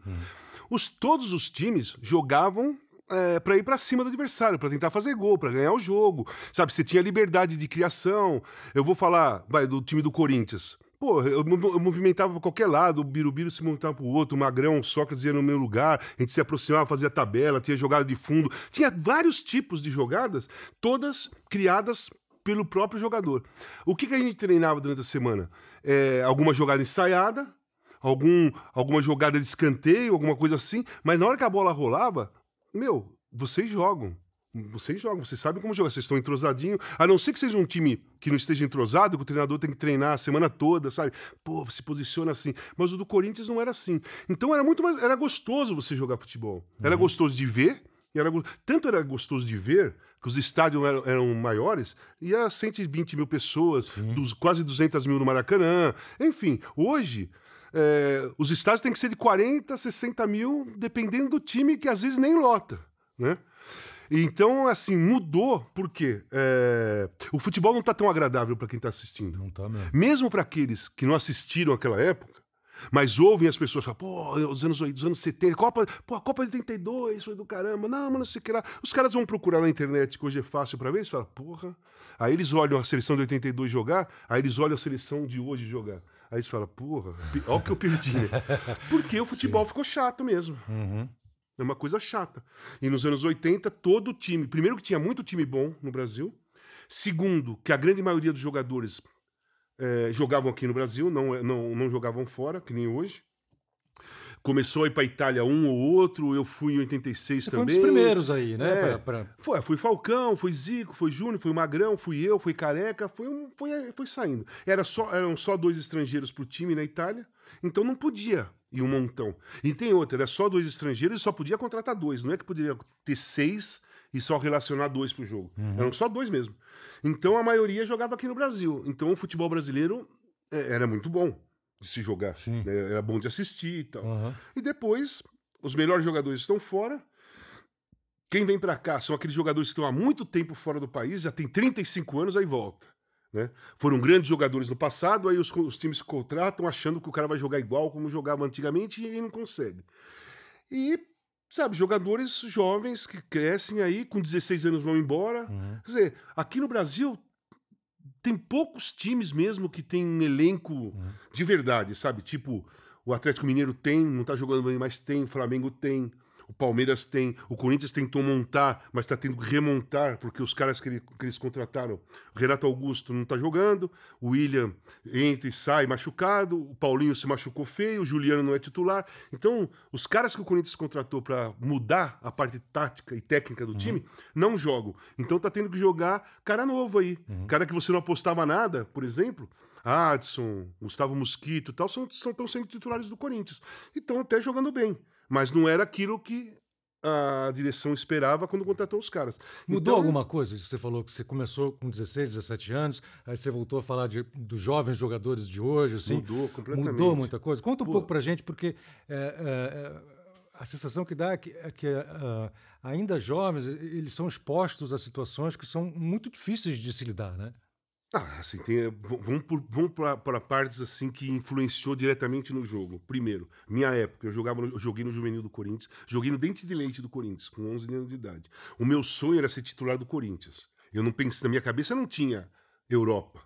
Os, todos os times jogavam é, para ir para cima do adversário, para tentar fazer gol, para ganhar o jogo. Sabe, você tinha liberdade de criação. Eu vou falar, vai, do time do Corinthians. Pô, eu, eu movimentava para qualquer lado, o Birubiru se montava para o outro, o Magrão, o Sócrates ia no meu lugar, a gente se aproximava, fazia tabela, tinha jogada de fundo. Tinha vários tipos de jogadas, todas criadas pelo próprio jogador. O que, que a gente treinava durante a semana? É, alguma jogada ensaiada, algum, alguma jogada de escanteio, alguma coisa assim, mas na hora que a bola rolava, meu, vocês jogam. Vocês jogam, vocês sabem como jogar, vocês estão entrosadinhos. A não ser que seja um time que não esteja entrosado, que o treinador tem que treinar a semana toda, sabe? Pô, se posiciona assim. Mas o do Corinthians não era assim. Então era muito mais. Era gostoso você jogar futebol. Era gostoso de ver. e Era, tanto era gostoso de ver que os estádios eram, eram maiores, ia 120 mil pessoas, dos, quase 200 mil no Maracanã. Enfim, hoje é, os estádios têm que ser de 40, 60 mil, dependendo do time, que às vezes nem lota, né? Então, assim, mudou, porque é, o futebol não está tão agradável para quem está assistindo. Não tá mesmo. Mesmo para aqueles que não assistiram aquela época, mas ouvem as pessoas falar, pô, os anos, 80, os anos 70, Copa, pô, a Copa de 82 foi do caramba, não, mas não sei o que lá. Os caras vão procurar na internet, que hoje é fácil para ver, eles falam, porra. Aí eles olham a seleção de 82 jogar, aí eles olham a seleção de hoje jogar. Aí eles falam, porra, olha o que eu perdi, né? Porque o futebol ficou chato mesmo. É uma coisa chata. E nos anos 80, todo time. Primeiro, que tinha muito time bom no Brasil. Segundo, que a grande maioria dos jogadores é, jogavam aqui no Brasil, não, não, não jogavam fora, que nem hoje. Começou a ir para Itália um ou outro, eu fui em 86 Você também. foi um dos primeiros aí, né? É. pra- pra- Foi, fui Falcão, foi Zico, foi Júnior, foi Magrão, fui eu, foi Careca, foi, foi, foi saindo. Era só, eram só dois estrangeiros pro time na Itália, então não podia ir um montão. E tem outra, era só dois estrangeiros e só podia contratar dois, não é que poderia ter seis e só relacionar dois pro jogo. Eram só dois mesmo. Então a maioria jogava aqui no Brasil. Então o futebol brasileiro é, era muito bom de se jogar. Sim. né? Era bom de assistir e tal. Aham. E depois, os melhores jogadores estão fora. Quem vem pra cá são aqueles jogadores que estão há muito tempo fora do país, já tem 35 anos, aí volta. Né? Foram grandes jogadores no passado, aí os, os times se contratam achando que o cara vai jogar igual como jogava antigamente e não consegue. E, sabe, jogadores jovens que crescem aí, com 16 anos vão embora. Quer dizer, aqui no Brasil tem poucos times mesmo que tem um elenco de verdade, sabe? Tipo, o Atlético Mineiro tem, não tá jogando bem, mas tem, o Flamengo tem, o Palmeiras tem, o Corinthians tentou montar, mas tá tendo que remontar, porque os caras que, ele- que eles contrataram, o Renato Augusto não tá jogando, o William entra e sai machucado, o Paulinho se machucou feio, o Juliano não é titular. Então, os caras que o Corinthians contratou para mudar a parte tática e técnica do time não jogam. Então tá tendo que jogar cara novo aí. Cara que você não apostava nada, por exemplo. Adson, Gustavo Mosquito e tal, são, estão sendo titulares do Corinthians. E estão até jogando bem. Mas não era aquilo que a direção esperava quando contratou os caras. Mudou Então, alguma coisa? Você falou que você começou com 16, 17 anos, aí você voltou a falar de, dos jovens jogadores de hoje, assim. Mudou completamente. Mudou muita coisa. Conta um Pô. pouco pra gente, porque é, é, a sensação que dá é que, é que ah, ainda jovens, eles são expostos a situações que são muito difíceis de se lidar, né? Ah, assim, tem, v- vamos, por- vamos para partes assim que influenciou diretamente no jogo. Primeiro, minha época, eu, jogava eu joguei no Juvenil do Corinthians, joguei no Dente de Leite do Corinthians, com 11 anos de idade. O meu sonho era ser titular do Corinthians. Eu não pensei, na minha cabeça não tinha Europa.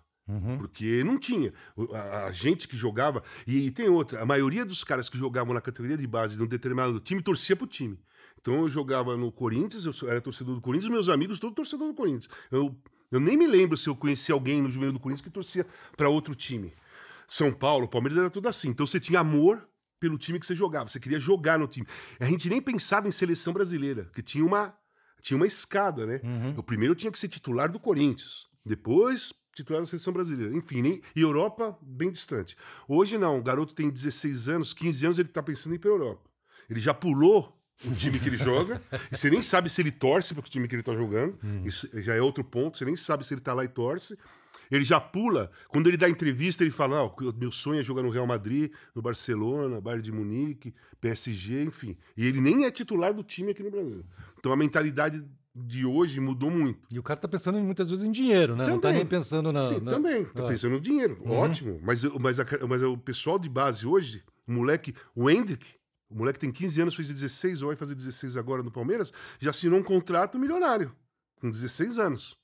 Porque não tinha. A, a gente que jogava. E, tem outra. A maioria dos caras que jogavam na categoria de base de um determinado time torcia pro time. Então eu jogava no Corinthians, eu era torcedor do Corinthians, meus amigos todos torcedor do Corinthians. Eu, eu nem me lembro se eu conhecia alguém no juvenil do Corinthians que torcia para outro time. São Paulo, Palmeiras era tudo assim. Então você tinha amor pelo time que você jogava, você queria jogar no time. A gente nem pensava em seleção brasileira, que tinha uma tinha uma escada, né? O primeiro tinha que ser titular do Corinthians, depois titular da seleção brasileira. Enfim, nem, e Europa bem distante. Hoje não, o garoto tem 16 anos, 15 anos, ele tá pensando em ir pra Europa. Ele já pulou o time que ele joga, e você nem sabe se ele torce para o time que ele tá jogando. Isso já é outro ponto, você nem sabe se ele tá lá e torce. Ele já pula. Quando ele dá entrevista, ele fala: "Não, o meu sonho é jogar no Real Madrid, no Barcelona, Bayern de Munique, PSG, enfim. E ele nem é titular do time aqui no Brasil. Então a mentalidade de hoje mudou muito. E o cara tá pensando muitas vezes em dinheiro, né? Não tá Também. nem pensando na. Sim, na- também. Tá Ah. pensando no dinheiro. Ótimo. Mas, mas, a- mas o pessoal de base hoje, o moleque, o Hendrick, o moleque tem 15 anos, fez 16, ou vai fazer 16 agora no Palmeiras, já assinou um contrato milionário, com 16 anos.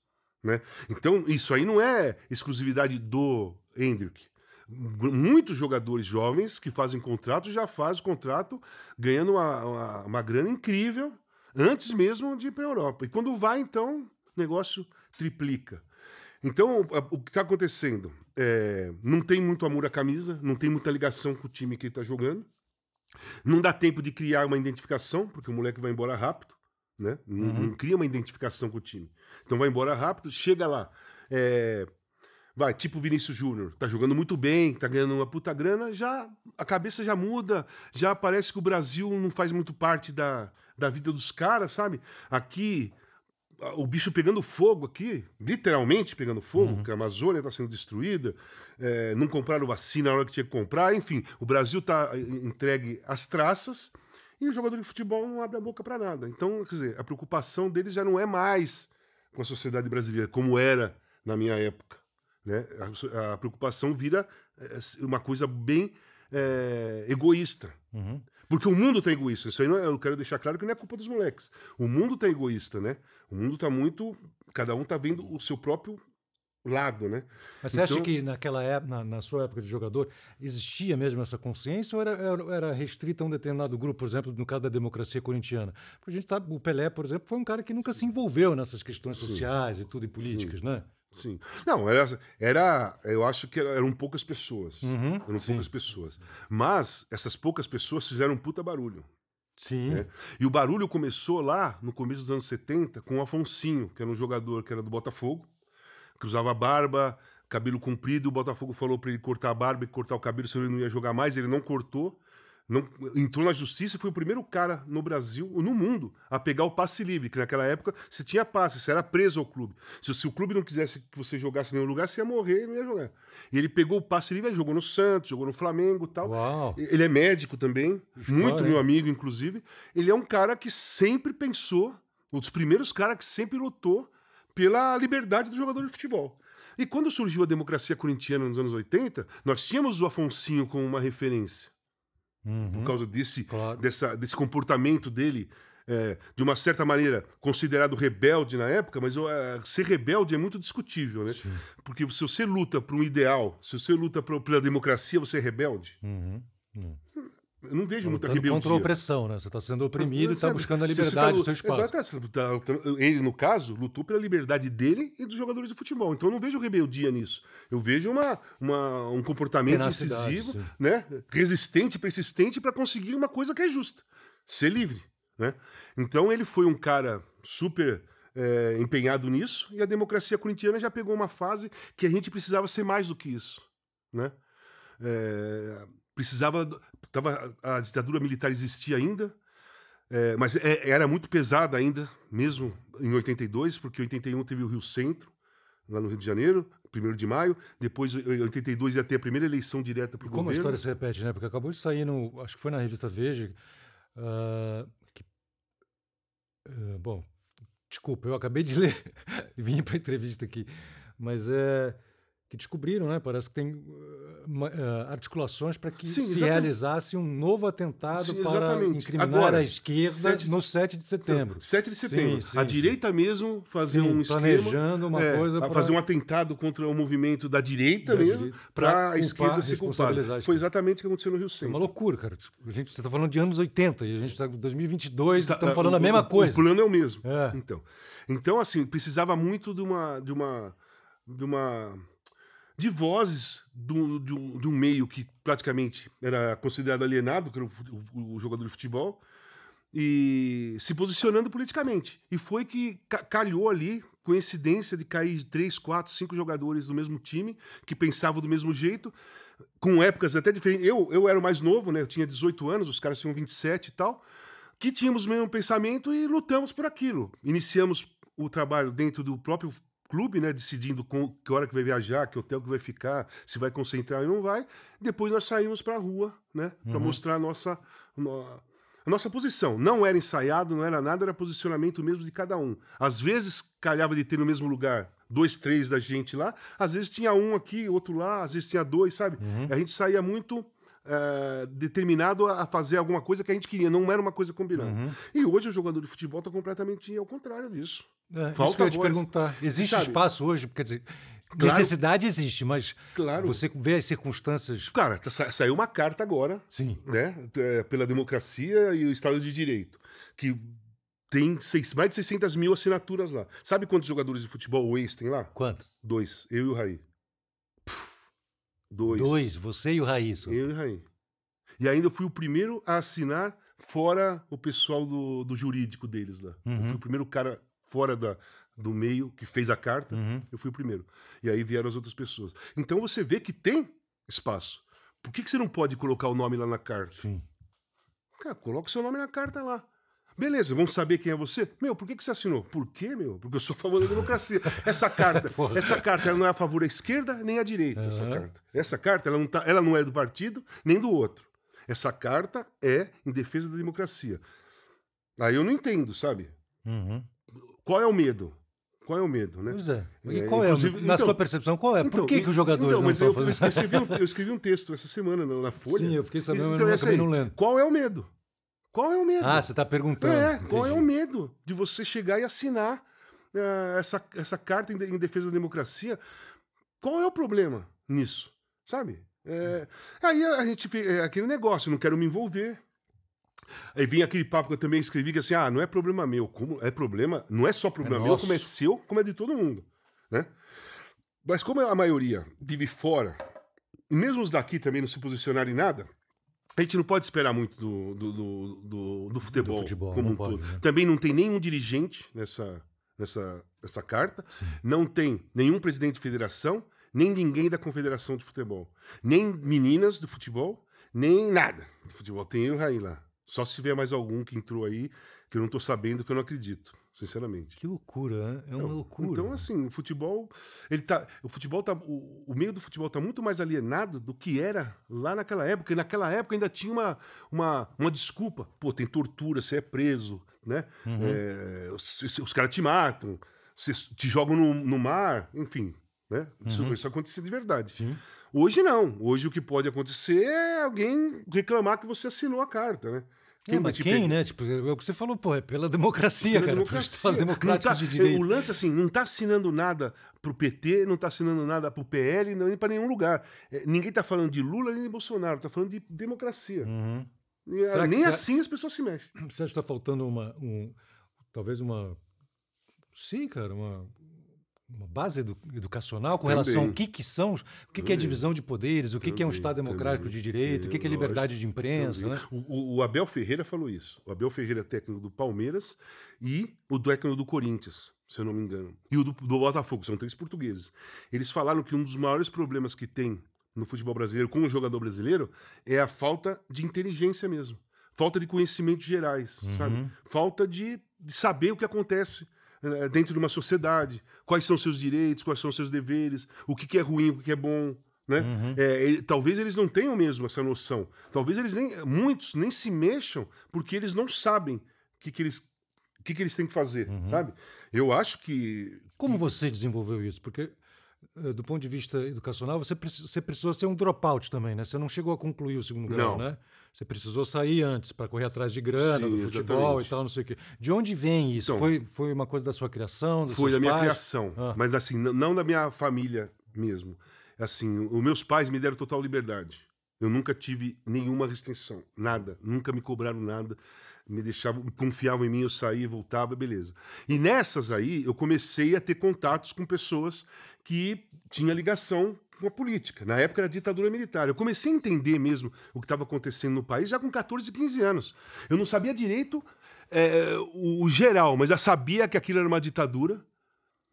Né? Então, isso aí não é exclusividade do Hendrick. Muitos jogadores jovens que fazem contrato já fazem contrato ganhando uma, uma, uma grana incrível antes mesmo de ir para a Europa. E quando vai, então, o negócio triplica. Então, o que está acontecendo? É, não tem muito amor à camisa, não tem muita ligação com o time que ele está jogando. Não dá tempo de criar uma identificação, porque o moleque vai embora rápido, né? Não, não cria uma identificação com o time. Então vai embora rápido, chega lá. é, vai, tipo o Vinícius Júnior, tá jogando muito bem, tá ganhando uma puta grana, já a cabeça já muda, já parece que o Brasil não faz muito parte da, da vida dos caras, sabe? Aqui o bicho pegando fogo aqui, literalmente pegando fogo, porque a Amazônia está sendo destruída, é, não compraram vacina na hora que tinha que comprar, enfim, o Brasil está entregue às traças e o jogador de futebol não abre a boca para nada. Então, quer dizer, a preocupação deles já não é mais com a sociedade brasileira, como era na minha época. Né? A, a preocupação vira é, uma coisa bem é, egoísta. Porque o mundo tá egoísta. Isso aí é, eu quero deixar claro que não é culpa dos moleques. O mundo tá egoísta, né? O mundo tá muito. Cada um tá vendo o seu próprio lado, né? Mas você acha Então- que naquela época, na, na sua época de jogador, existia mesmo essa consciência ou era, era, era restrita a um determinado grupo, por exemplo, no caso da democracia corintiana? Porque a gente sabe, o Pelé, por exemplo, foi um cara que nunca se envolveu nessas questões sociais e tudo, e políticas, né? Sim. Não, era, era eu acho que era- eram poucas pessoas. Uhum, Eram poucas pessoas. Mas essas poucas pessoas fizeram um puta barulho. Sim. né? E o barulho começou lá no começo dos anos 70 com o Afonsinho, que era um jogador que era do Botafogo, que usava barba, cabelo comprido. O Botafogo falou para ele cortar a barba e cortar o cabelo, senão ele não ia jogar mais. Ele não cortou. Não, entrou na justiça e foi o primeiro cara no Brasil, no mundo, a pegar o passe livre, que naquela época você tinha passe, você era preso ao clube. Se, se o clube não quisesse que você jogasse em nenhum lugar, você ia morrer e não ia jogar. E ele pegou o passe livre, jogou no Santos, jogou no Flamengo e tal. Uau. Ele é médico também, muito hein? meu amigo, inclusive. Ele é um cara que sempre pensou, um dos primeiros caras que sempre lutou pela liberdade do jogador de futebol. E quando surgiu a democracia corintiana nos anos 80, nós tínhamos o Afonsinho como uma referência, por causa desse, Uhum. Claro. dessa, desse comportamento dele. é, de uma certa maneira, considerado rebelde na época, mas é, ser rebelde é muito discutível, né? Porque se você luta por um ideal, se você luta pela democracia, você é rebelde? Uhum. Eu não vejo muita Lutando rebeldia. contra a opressão, né? Você está sendo oprimido e está buscando a você liberdade do tá seu espaço. Exato, você tá- tá- ele, no caso, lutou pela liberdade dele e dos jogadores de futebol. Então eu não vejo rebeldia nisso. Eu vejo uma, uma- um comportamento incisivo, sim. né? resistente, persistente para conseguir uma coisa que é justa: ser livre. Né? Então ele foi um cara super é, empenhado nisso e a democracia corintiana já pegou uma fase que a gente precisava ser mais do que isso. Né? É, precisava. Tava, a ditadura militar existia ainda, é, mas é- era muito pesada ainda, mesmo em 82, porque em 81 teve o Rio Centro, lá no Rio de Janeiro, 1 de maio. Depois, em 82, ia ter a primeira eleição direta para o Como a governo. história se repete, né? Porque acabou de sair no. Acho que foi na revista Veja. ah, que- ah, bom, desculpa, eu acabei de ler, vim para entrevista aqui, mas é que descobriram, né? Parece que tem ah, articulações para que Sim, se exatamente. realizasse um novo atentado Sim, para incriminar Agora, a esquerda no 7 de setembro. 7 de setembro. Sim, a direita mesmo fazer um esquema. planejando uma é, coisa pra- fazer um atentado contra o movimento da direita Da mesmo, para a culpar, esquerda ser culpada. responsabilizar a Foi exatamente o que aconteceu no Rio É Centro. uma loucura, cara. A gente, você está falando de anos 80 e a gente está em 2022 Tá, estamos é, falando o- a mesma o- coisa. O plano é o mesmo. É. Então, então assim, precisava muito de uma de uma de uma de vozes do- de, um, de um meio que praticamente era considerado alienado, que era o, o- o jogador de futebol, e se posicionando politicamente. E foi que ca- calhou ali, coincidência de cair três, quatro, cinco jogadores do mesmo time, que pensavam do mesmo jeito, com épocas até diferentes. Eu, eu era o mais novo, né? Eu tinha 18 anos, os caras tinham 27 e tal, que tínhamos o mesmo pensamento e lutamos por aquilo. Iniciamos o trabalho dentro do próprio clube, né, decidindo com que hora que vai viajar, que hotel que vai ficar, se vai concentrar ou não vai. Depois nós saímos para a rua, né, para mostrar a nossa no- a nossa posição. Não era ensaiado, não era nada, era posicionamento mesmo de cada um. Às vezes calhava de ter no mesmo lugar dois, três da gente lá, às vezes tinha um aqui, outro lá, às vezes tinha dois, sabe? A gente saía muito eh, determinado a fazer alguma coisa que a gente queria, não era uma coisa combinada. E hoje o jogador de futebol está completamente ao contrário disso. É, isso Falta que eu ia te voz. perguntar. Existe Sabe? espaço hoje? Quer dizer, Claro. necessidade existe, mas Claro. você vê as circunstâncias. Cara, tá- sa- saiu uma carta agora, Sim. né, é, pela democracia e o Estado de Direito, que tem seis- mais de 600 mil assinaturas lá. Sabe quantos jogadores de futebol o ex tem lá? Quantos? Dois. Eu e o Raí. Dois. Dois, você e o Raíssa. Eu e o Raí. E ainda eu fui o primeiro a assinar fora o pessoal do, do jurídico deles lá. Eu Uhum. fui o primeiro cara fora da, do meio que fez a carta. Uhum. Eu fui o primeiro. E aí vieram as outras pessoas. Então você vê que tem espaço. Por que, que você não pode colocar o nome lá na carta? Sim. Cara, coloca o seu nome na carta lá. Beleza, vamos saber quem é você? Meu, por que, que você assinou? Por quê, meu? Porque eu sou a favor da democracia. Essa carta, essa carta ela não é a favor da esquerda nem à direita. Essa carta. Essa carta ela não, tá, ela não é do partido nem do outro. Essa carta é em defesa da democracia. Aí eu não entendo, sabe? Uhum. Qual é o medo? Qual é o medo, né? Pois é. E É, qual é, inclusive- na então- sua percepção, qual é? Por Então, que, que os jogadores então, não mas eu, fazendo eu escrevi um, eu escrevi um texto essa semana na, na Folha. Sim, eu fiquei sabendo, mas Então, essa acabei aí, não lendo. Qual é o medo? Qual é o medo? Ah, você está perguntando. É, qual é o Entendi. medo de você chegar e assinar eh, essa, essa carta em, em defesa da democracia? Qual é o problema nisso? Sabe? É, aí a gente é aquele negócio, não quero me envolver. Aí vem aquele papo que eu também escrevi que assim, ah, não é problema meu, como é problema, não é só problema É meu, nosso. como é seu, como é de todo mundo, né? Mas como a maioria vive fora, e mesmo os daqui também não se posicionarem em nada, a gente não pode esperar muito do, do, do, do, do futebol, futebol, como um pode, todo. né? Também não tem nenhum dirigente nessa, nessa, nessa carta, não tem nenhum presidente de federação, nem ninguém da confederação de futebol, nem meninas do futebol, nem nada do futebol. Tem eu e o Raí lá. Só se tiver mais algum que entrou aí, que eu não tô sabendo, que eu não acredito, sinceramente. Que loucura, né? É uma loucura. Então, assim, o futebol, ele tá, o futebol tá, o, o meio do futebol tá muito mais alienado do que era lá naquela época. E naquela época ainda tinha uma, uma, uma desculpa. Pô, tem tortura, você é preso, né? Uhum. É, os, os caras te matam, vocês te jogam no, no mar, enfim, né? Isso, Uhum. isso acontecia de verdade. Hoje não. Hoje o que pode acontecer é alguém reclamar que você assinou a carta, né? Quem, vai mas quem né? Tipo, é o que você falou, pô, é pela democracia, Pela cara. democracia. Por Estado democrático Não tá- de direito. O lance, assim, não tá assinando nada pro PT, não tá assinando nada pro PL, nem para nenhum lugar. É, ninguém tá falando de Lula nem de Bolsonaro, tá falando de democracia. Uhum. E, nem assim as pessoas se mexem. Você acha que está faltando uma. Um, talvez uma. Sim, cara, uma. Uma base edu- educacional com Também. relação ao que, que são, o que, que é divisão de poderes, o que, que é um Estado democrático de direito, o que, que é Lógico, liberdade de imprensa, né? O, o- Abel Ferreira falou isso. O Abel Ferreira é técnico do Palmeiras e o técnico do Corinthians, se eu não me engano. E o do, do Botafogo, são três portugueses. Eles falaram que um dos maiores problemas que tem no futebol brasileiro com o jogador brasileiro é a falta de inteligência mesmo. Falta de conhecimentos gerais, sabe? Falta de, de saber o que acontece dentro de uma sociedade, quais são seus direitos, quais são seus deveres, o que, que é ruim, o que, que é bom, né? É, ele- talvez eles não tenham mesmo essa noção. Talvez eles nem, muitos nem se mexam porque eles não sabem o que, que eles o que, que eles têm que fazer, sabe? Eu acho que Como você desenvolveu isso? Porque, eh, do ponto de vista educacional, você precisou ser um dropout também, né? Você não chegou a concluir o segundo grau, Não. né? Você precisou sair antes para correr atrás de grana, Sim, do futebol exatamente. e tal, não sei o quê. De onde vem isso? Então, foi, foi uma coisa da sua criação? dos Foi da minha pais? criação, Ah. mas assim, não da minha família mesmo. Assim, os meus pais me deram total liberdade. Eu nunca tive nenhuma restrição, nada. Nunca me cobraram nada. Me deixavam, confiavam em mim, eu saía, voltava, beleza. E nessas aí, eu comecei a ter contatos com pessoas que tinham ligação com a política. Na época era ditadura militar. Eu comecei a entender mesmo o que estava acontecendo no país já com 14, 15 anos. Eu não sabia direito é, o, o geral, mas já sabia que aquilo era uma ditadura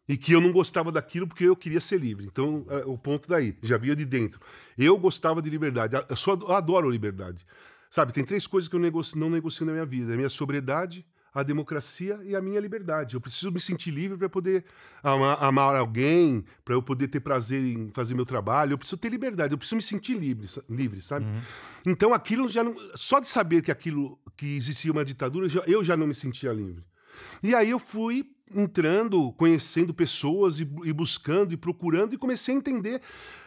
e que eu não gostava daquilo porque eu queria ser livre. Então, é, o ponto daí, já via de dentro. Eu gostava de liberdade, eu só eu adoro liberdade. Sabe, tem três coisas que eu negocio- não negocio na minha vida: a minha sobriedade, a democracia e a minha liberdade. Eu preciso me sentir livre para poder amar, amar alguém, para eu poder ter prazer em fazer meu trabalho. Eu preciso ter liberdade, eu preciso me sentir livre, livre sabe? Então, aquilo já não, só de saber que aquilo que existia uma ditadura, eu já não me sentia livre. E aí eu fui entrando, conhecendo pessoas e, e buscando e procurando e comecei a entender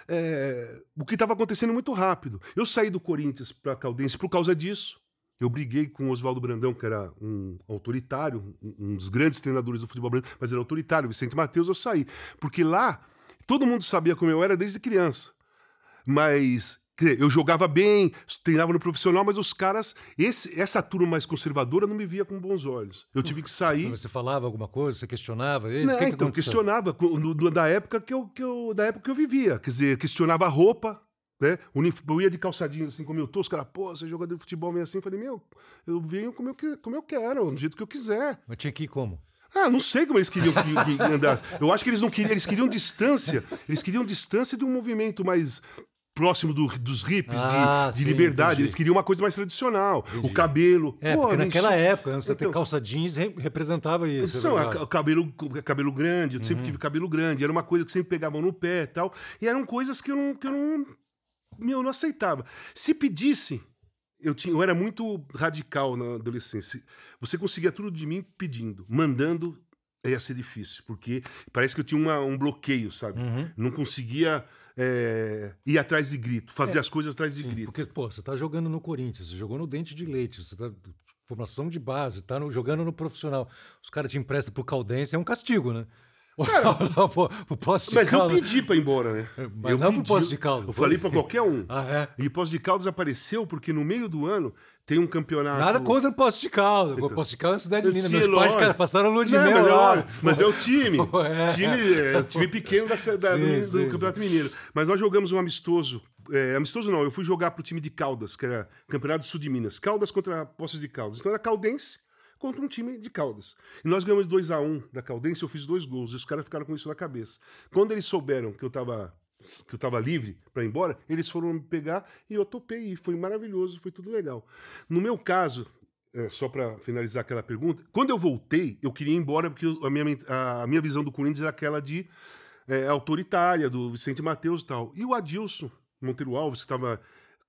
é, o que estava acontecendo muito rápido. Eu saí do Corinthians para a Caldense por causa disso. Eu briguei com o Oswaldo Brandão, que era um autoritário, um dos grandes treinadores do futebol brasileiro, mas era autoritário. Vicente Matheus, eu saí. Porque lá, todo mundo sabia como eu era desde criança. Mas eu jogava bem, treinava no profissional, mas os caras, esse- essa turma mais conservadora não me via com bons olhos. Eu tive que sair. Você falava alguma coisa, você questionava eles? Não, que, que então, aconteceu? questionava da época que eu, que eu- da época que eu vivia. Quer dizer, questionava a roupa, né? Eu ia de calçadinho assim como eu tô, os caras, pô, você é jogador de futebol meio assim. Eu falei, meu, eu venho como eu, como eu quero, do jeito que eu quiser. Mas tinha que ir como? Ah, não sei como eles queriam que, que andasse. Eu acho que eles não queriam, eles queriam distância. Eles queriam distância de um movimento mais próximo do- dos de- Ah, de, sim, liberdade. entendi. Eles queriam uma coisa mais tradicional. O cabelo. É, Pô, naquela época, você ter Então, calça jeans re- representava isso. é São, verdade. a- o cabelo, cabelo grande, eu Uhum. sempre tive cabelo grande, era uma coisa que sempre pegavam no pé e tal. E eram coisas que eu não, que eu não, meu, não aceitava. Se pedisse, eu, tinha, eu era muito radical na adolescência. Você conseguia tudo de mim pedindo, mandando. Ia ser difícil, porque parece que eu tinha uma- um bloqueio, sabe? Uhum. Não conseguia é, ir atrás de grito, fazer as coisas atrás de Sim, grito. Porque, pô, você tá jogando no Corinthians, você jogou no Dente de Leite, você tá formação de base, tá no- jogando no profissional. Os caras te emprestam pro Caldense, é um castigo, né? Pô, pro Poço de Mas eu Caldas. pedi pra ir embora, né? Mas eu não pro Poço de Caldas. Eu falei pra qualquer um. Ah, é? E Poço de Caldas apareceu porque no meio do ano tem um campeonato. Nada contra o Poço de Caldas. O Poço de Caldas é uma cidade linda. Meus pais, cara, passaram lua de Não, mel mas, é, lá. mas é o time. É. time é, o time pequeno da, da- Sim, do, do sim. Campeonato Mineiro. Mas nós jogamos um amistoso. é, amistoso não, eu fui jogar pro time de Caldas, que era Campeonato Sul de Minas. Caldas contra Poços de Caldas. Então era Caldense contra um time de Caldas. E nós ganhamos 2 a 1 da Caldense, eu fiz dois gols. E os caras ficaram com isso na cabeça. Quando eles souberam que eu tava que eu tava livre para ir embora, eles foram me pegar e eu topei e foi maravilhoso, foi tudo legal. No meu caso, é, só para finalizar aquela pergunta, quando eu voltei, eu queria ir embora porque a minha, a minha visão do Corinthians era aquela de é, autoritária, do Vicente Mateus e tal. E o Adilson Monteiro Alves, que estava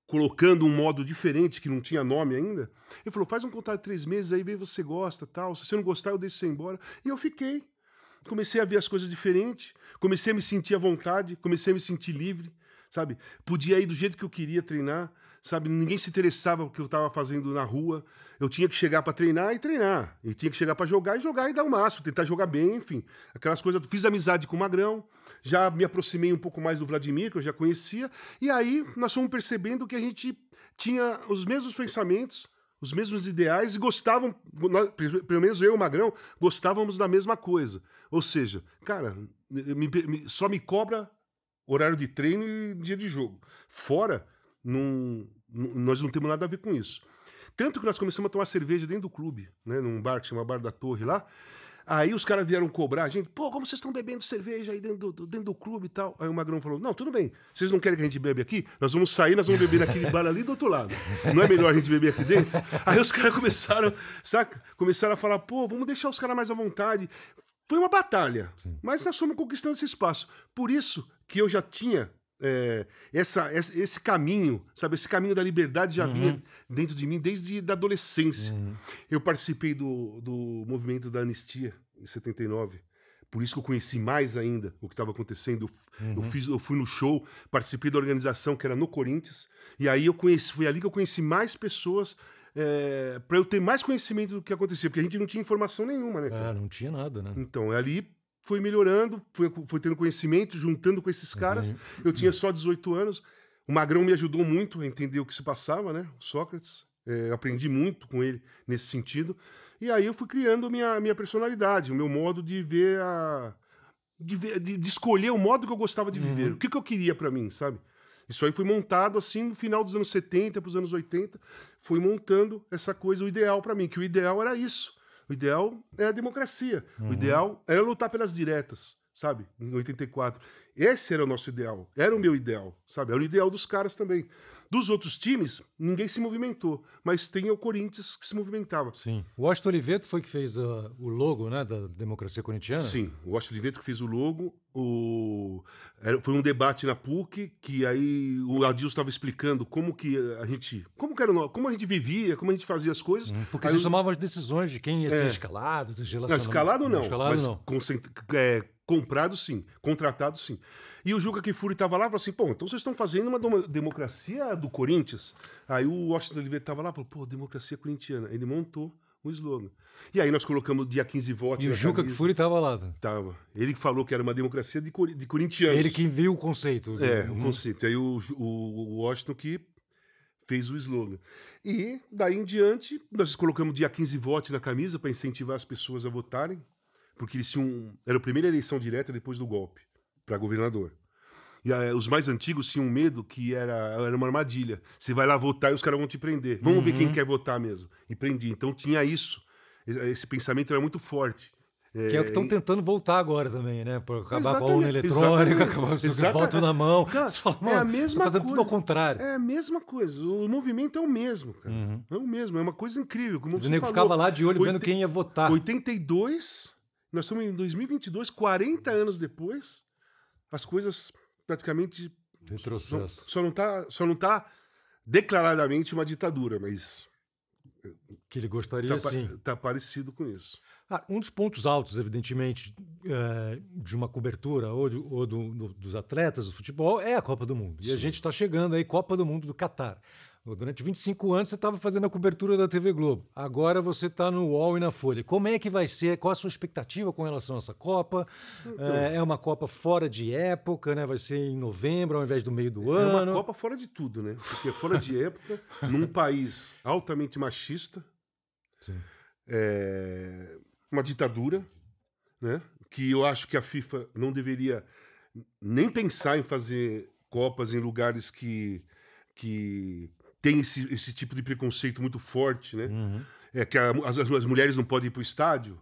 colocando um modo diferente, que não tinha nome ainda, ele falou: faz um contrato de três meses, aí vê você gosta tal. Se você não gostar, eu deixo você embora. E eu fiquei. Comecei a ver as coisas diferentes, comecei a me sentir à vontade, comecei a me sentir livre, sabe? Podia ir do jeito que eu queria treinar, sabe? Ninguém se interessava o que eu estava fazendo na rua. Eu tinha que chegar para treinar e treinar. E tinha que chegar para jogar e jogar e dar o máximo, tentar jogar bem, enfim. Aquelas coisas. Fiz amizade com o Magrão, já me aproximei um pouco mais do Vladimir, que eu já conhecia. E aí nós fomos percebendo que a gente tinha os mesmos pensamentos, os mesmos ideais e gostavam, nós, pelo menos eu e o Magrão, gostávamos da mesma coisa. Ou seja, cara, me- me- só me cobra horário de treino e dia de jogo. Fora, não- nós não temos nada a ver com isso. Tanto que nós começamos a tomar cerveja dentro do clube, né, num bar que chama Bar da Torre lá. Aí os caras vieram cobrar a gente, pô, como vocês estão bebendo cerveja aí dentro do, dentro do clube e tal? Aí o Magrão falou, não, tudo bem, vocês não querem que a gente bebe aqui? Nós vamos sair, nós vamos beber naquele bar ali do outro lado. Não é melhor a gente beber aqui dentro? Aí os caras começaram, saca? Começaram a falar, pô, vamos deixar os caras mais à vontade. Foi uma batalha, mas nós fomos conquistando esse espaço. Por isso que eu já tinha é, essa, esse, caminho, sabe? Esse caminho da liberdade já vinha dentro de mim desde da adolescência. Eu participei do, do movimento da anistia em 79. Por isso que eu conheci mais ainda o que estava acontecendo. Eu, eu fiz, eu fui no show, participei da organização que era no Corinthians. E aí eu conheci, foi ali que eu conheci mais pessoas para eu ter mais conhecimento do que acontecia, porque a gente não tinha informação nenhuma, né? cara? É, não tinha nada, né? Então, ali foi melhorando, foi, tendo conhecimento, juntando com esses caras. Eu tinha só 18 anos. O Magrão me ajudou muito a entender o que se passava, né? O Sócrates. É, aprendi muito com ele nesse sentido. E aí eu fui criando minha, minha personalidade, o meu modo de ver a. De, ver- de- de escolher o modo que eu gostava de viver. O que, que eu queria pra mim, sabe? Isso aí foi montado assim no final dos anos 70 para os anos 80. Foi montando essa coisa, o ideal pra mim, que o ideal era isso. O ideal é a democracia. O ideal é lutar pelas diretas, sabe? Em 84. Esse era o nosso ideal. Era o meu ideal, sabe? Era o ideal dos caras também. Dos outros times, ninguém se movimentou. Mas tem o Corinthians que se movimentava. Sim. O Washington Oliveto foi que fez ah, o logo, né, da democracia corintiana? Sim, o Washington Oliveto que fez o logo. O... era- Foi um debate na PUC que aí o Adilson estava explicando como que a gente. Como, que era, como a gente vivia, como a gente fazia as coisas. Porque Aí tomavam as decisões de quem ia ser É. escalado, dos Não, relacionamentos. escalado não. Escalado mas não. concent- é, comprado sim. Contratado sim. E o Juca Kifuri estava lá e falou assim: pô, então vocês estão fazendo uma demo- democracia do Corinthians. Aí o Washington Oliveira estava lá e falou: pô, democracia corintiana. Ele montou o slogan. E aí nós colocamos dia 15 votos. E o Juca camisa. Kfouri estava lá. né? Tava. Ele que falou que era uma democracia de, cori- de corintianos. Ele que viu o conceito. É, Uhum. o conceito. Aí o, o, o Washington que fez o slogan. E daí em diante, nós colocamos dia 15 votos na camisa para incentivar as pessoas a votarem, porque eles tinham. Era a primeira eleição direta depois do golpe para governador. E eh, os mais antigos tinham medo que era, era uma armadilha. Você vai lá votar e os caras vão te prender. Vamos ver Uhum. quem quer votar mesmo. E prendi. Então tinha isso. Esse pensamento era muito forte. Que é o que estão e- tentando voltar agora também, né? Por acabar com a urna Exatamente, eletrônica, exatamente. acabar com o Exatamente. voto na mão. Cara, fala, é a mesma fazendo coisa. tudo ao contrário. É a mesma coisa. O movimento é o mesmo, cara. Uhum. É o mesmo. É uma coisa incrível. Como O nego falou, ficava lá de olho vendo oitenta- quem ia votar. 82, nós estamos em 2022, 40 anos depois, as coisas praticamente Retrocesso. só não tá, só não tá declaradamente uma ditadura, mas Que ele gostaria, tá, sim. tá parecido com isso. Ah, um dos pontos altos, evidentemente, eh, de uma cobertura ou, de- ou do- do- dos atletas do futebol é a Copa do Mundo. E a gente está chegando aí, Copa do Mundo do Catar. Durante 25 anos você estava fazendo a cobertura da TV Globo. Agora você está no UOL e na Folha. Como é que vai ser? Qual a sua expectativa com relação a essa Copa? Então, é, é uma Copa fora de época, né? Vai ser em novembro ao invés do meio do é ano. É uma Copa fora de tudo, né? Porque é fora de época, num país altamente machista, é, uma ditadura, né? Que eu acho que a FIFA não deveria nem pensar em fazer Copas em lugares que, que tem esse, esse tipo de preconceito muito forte, né? Uhum. É que a, as, as mulheres não podem ir para o estádio,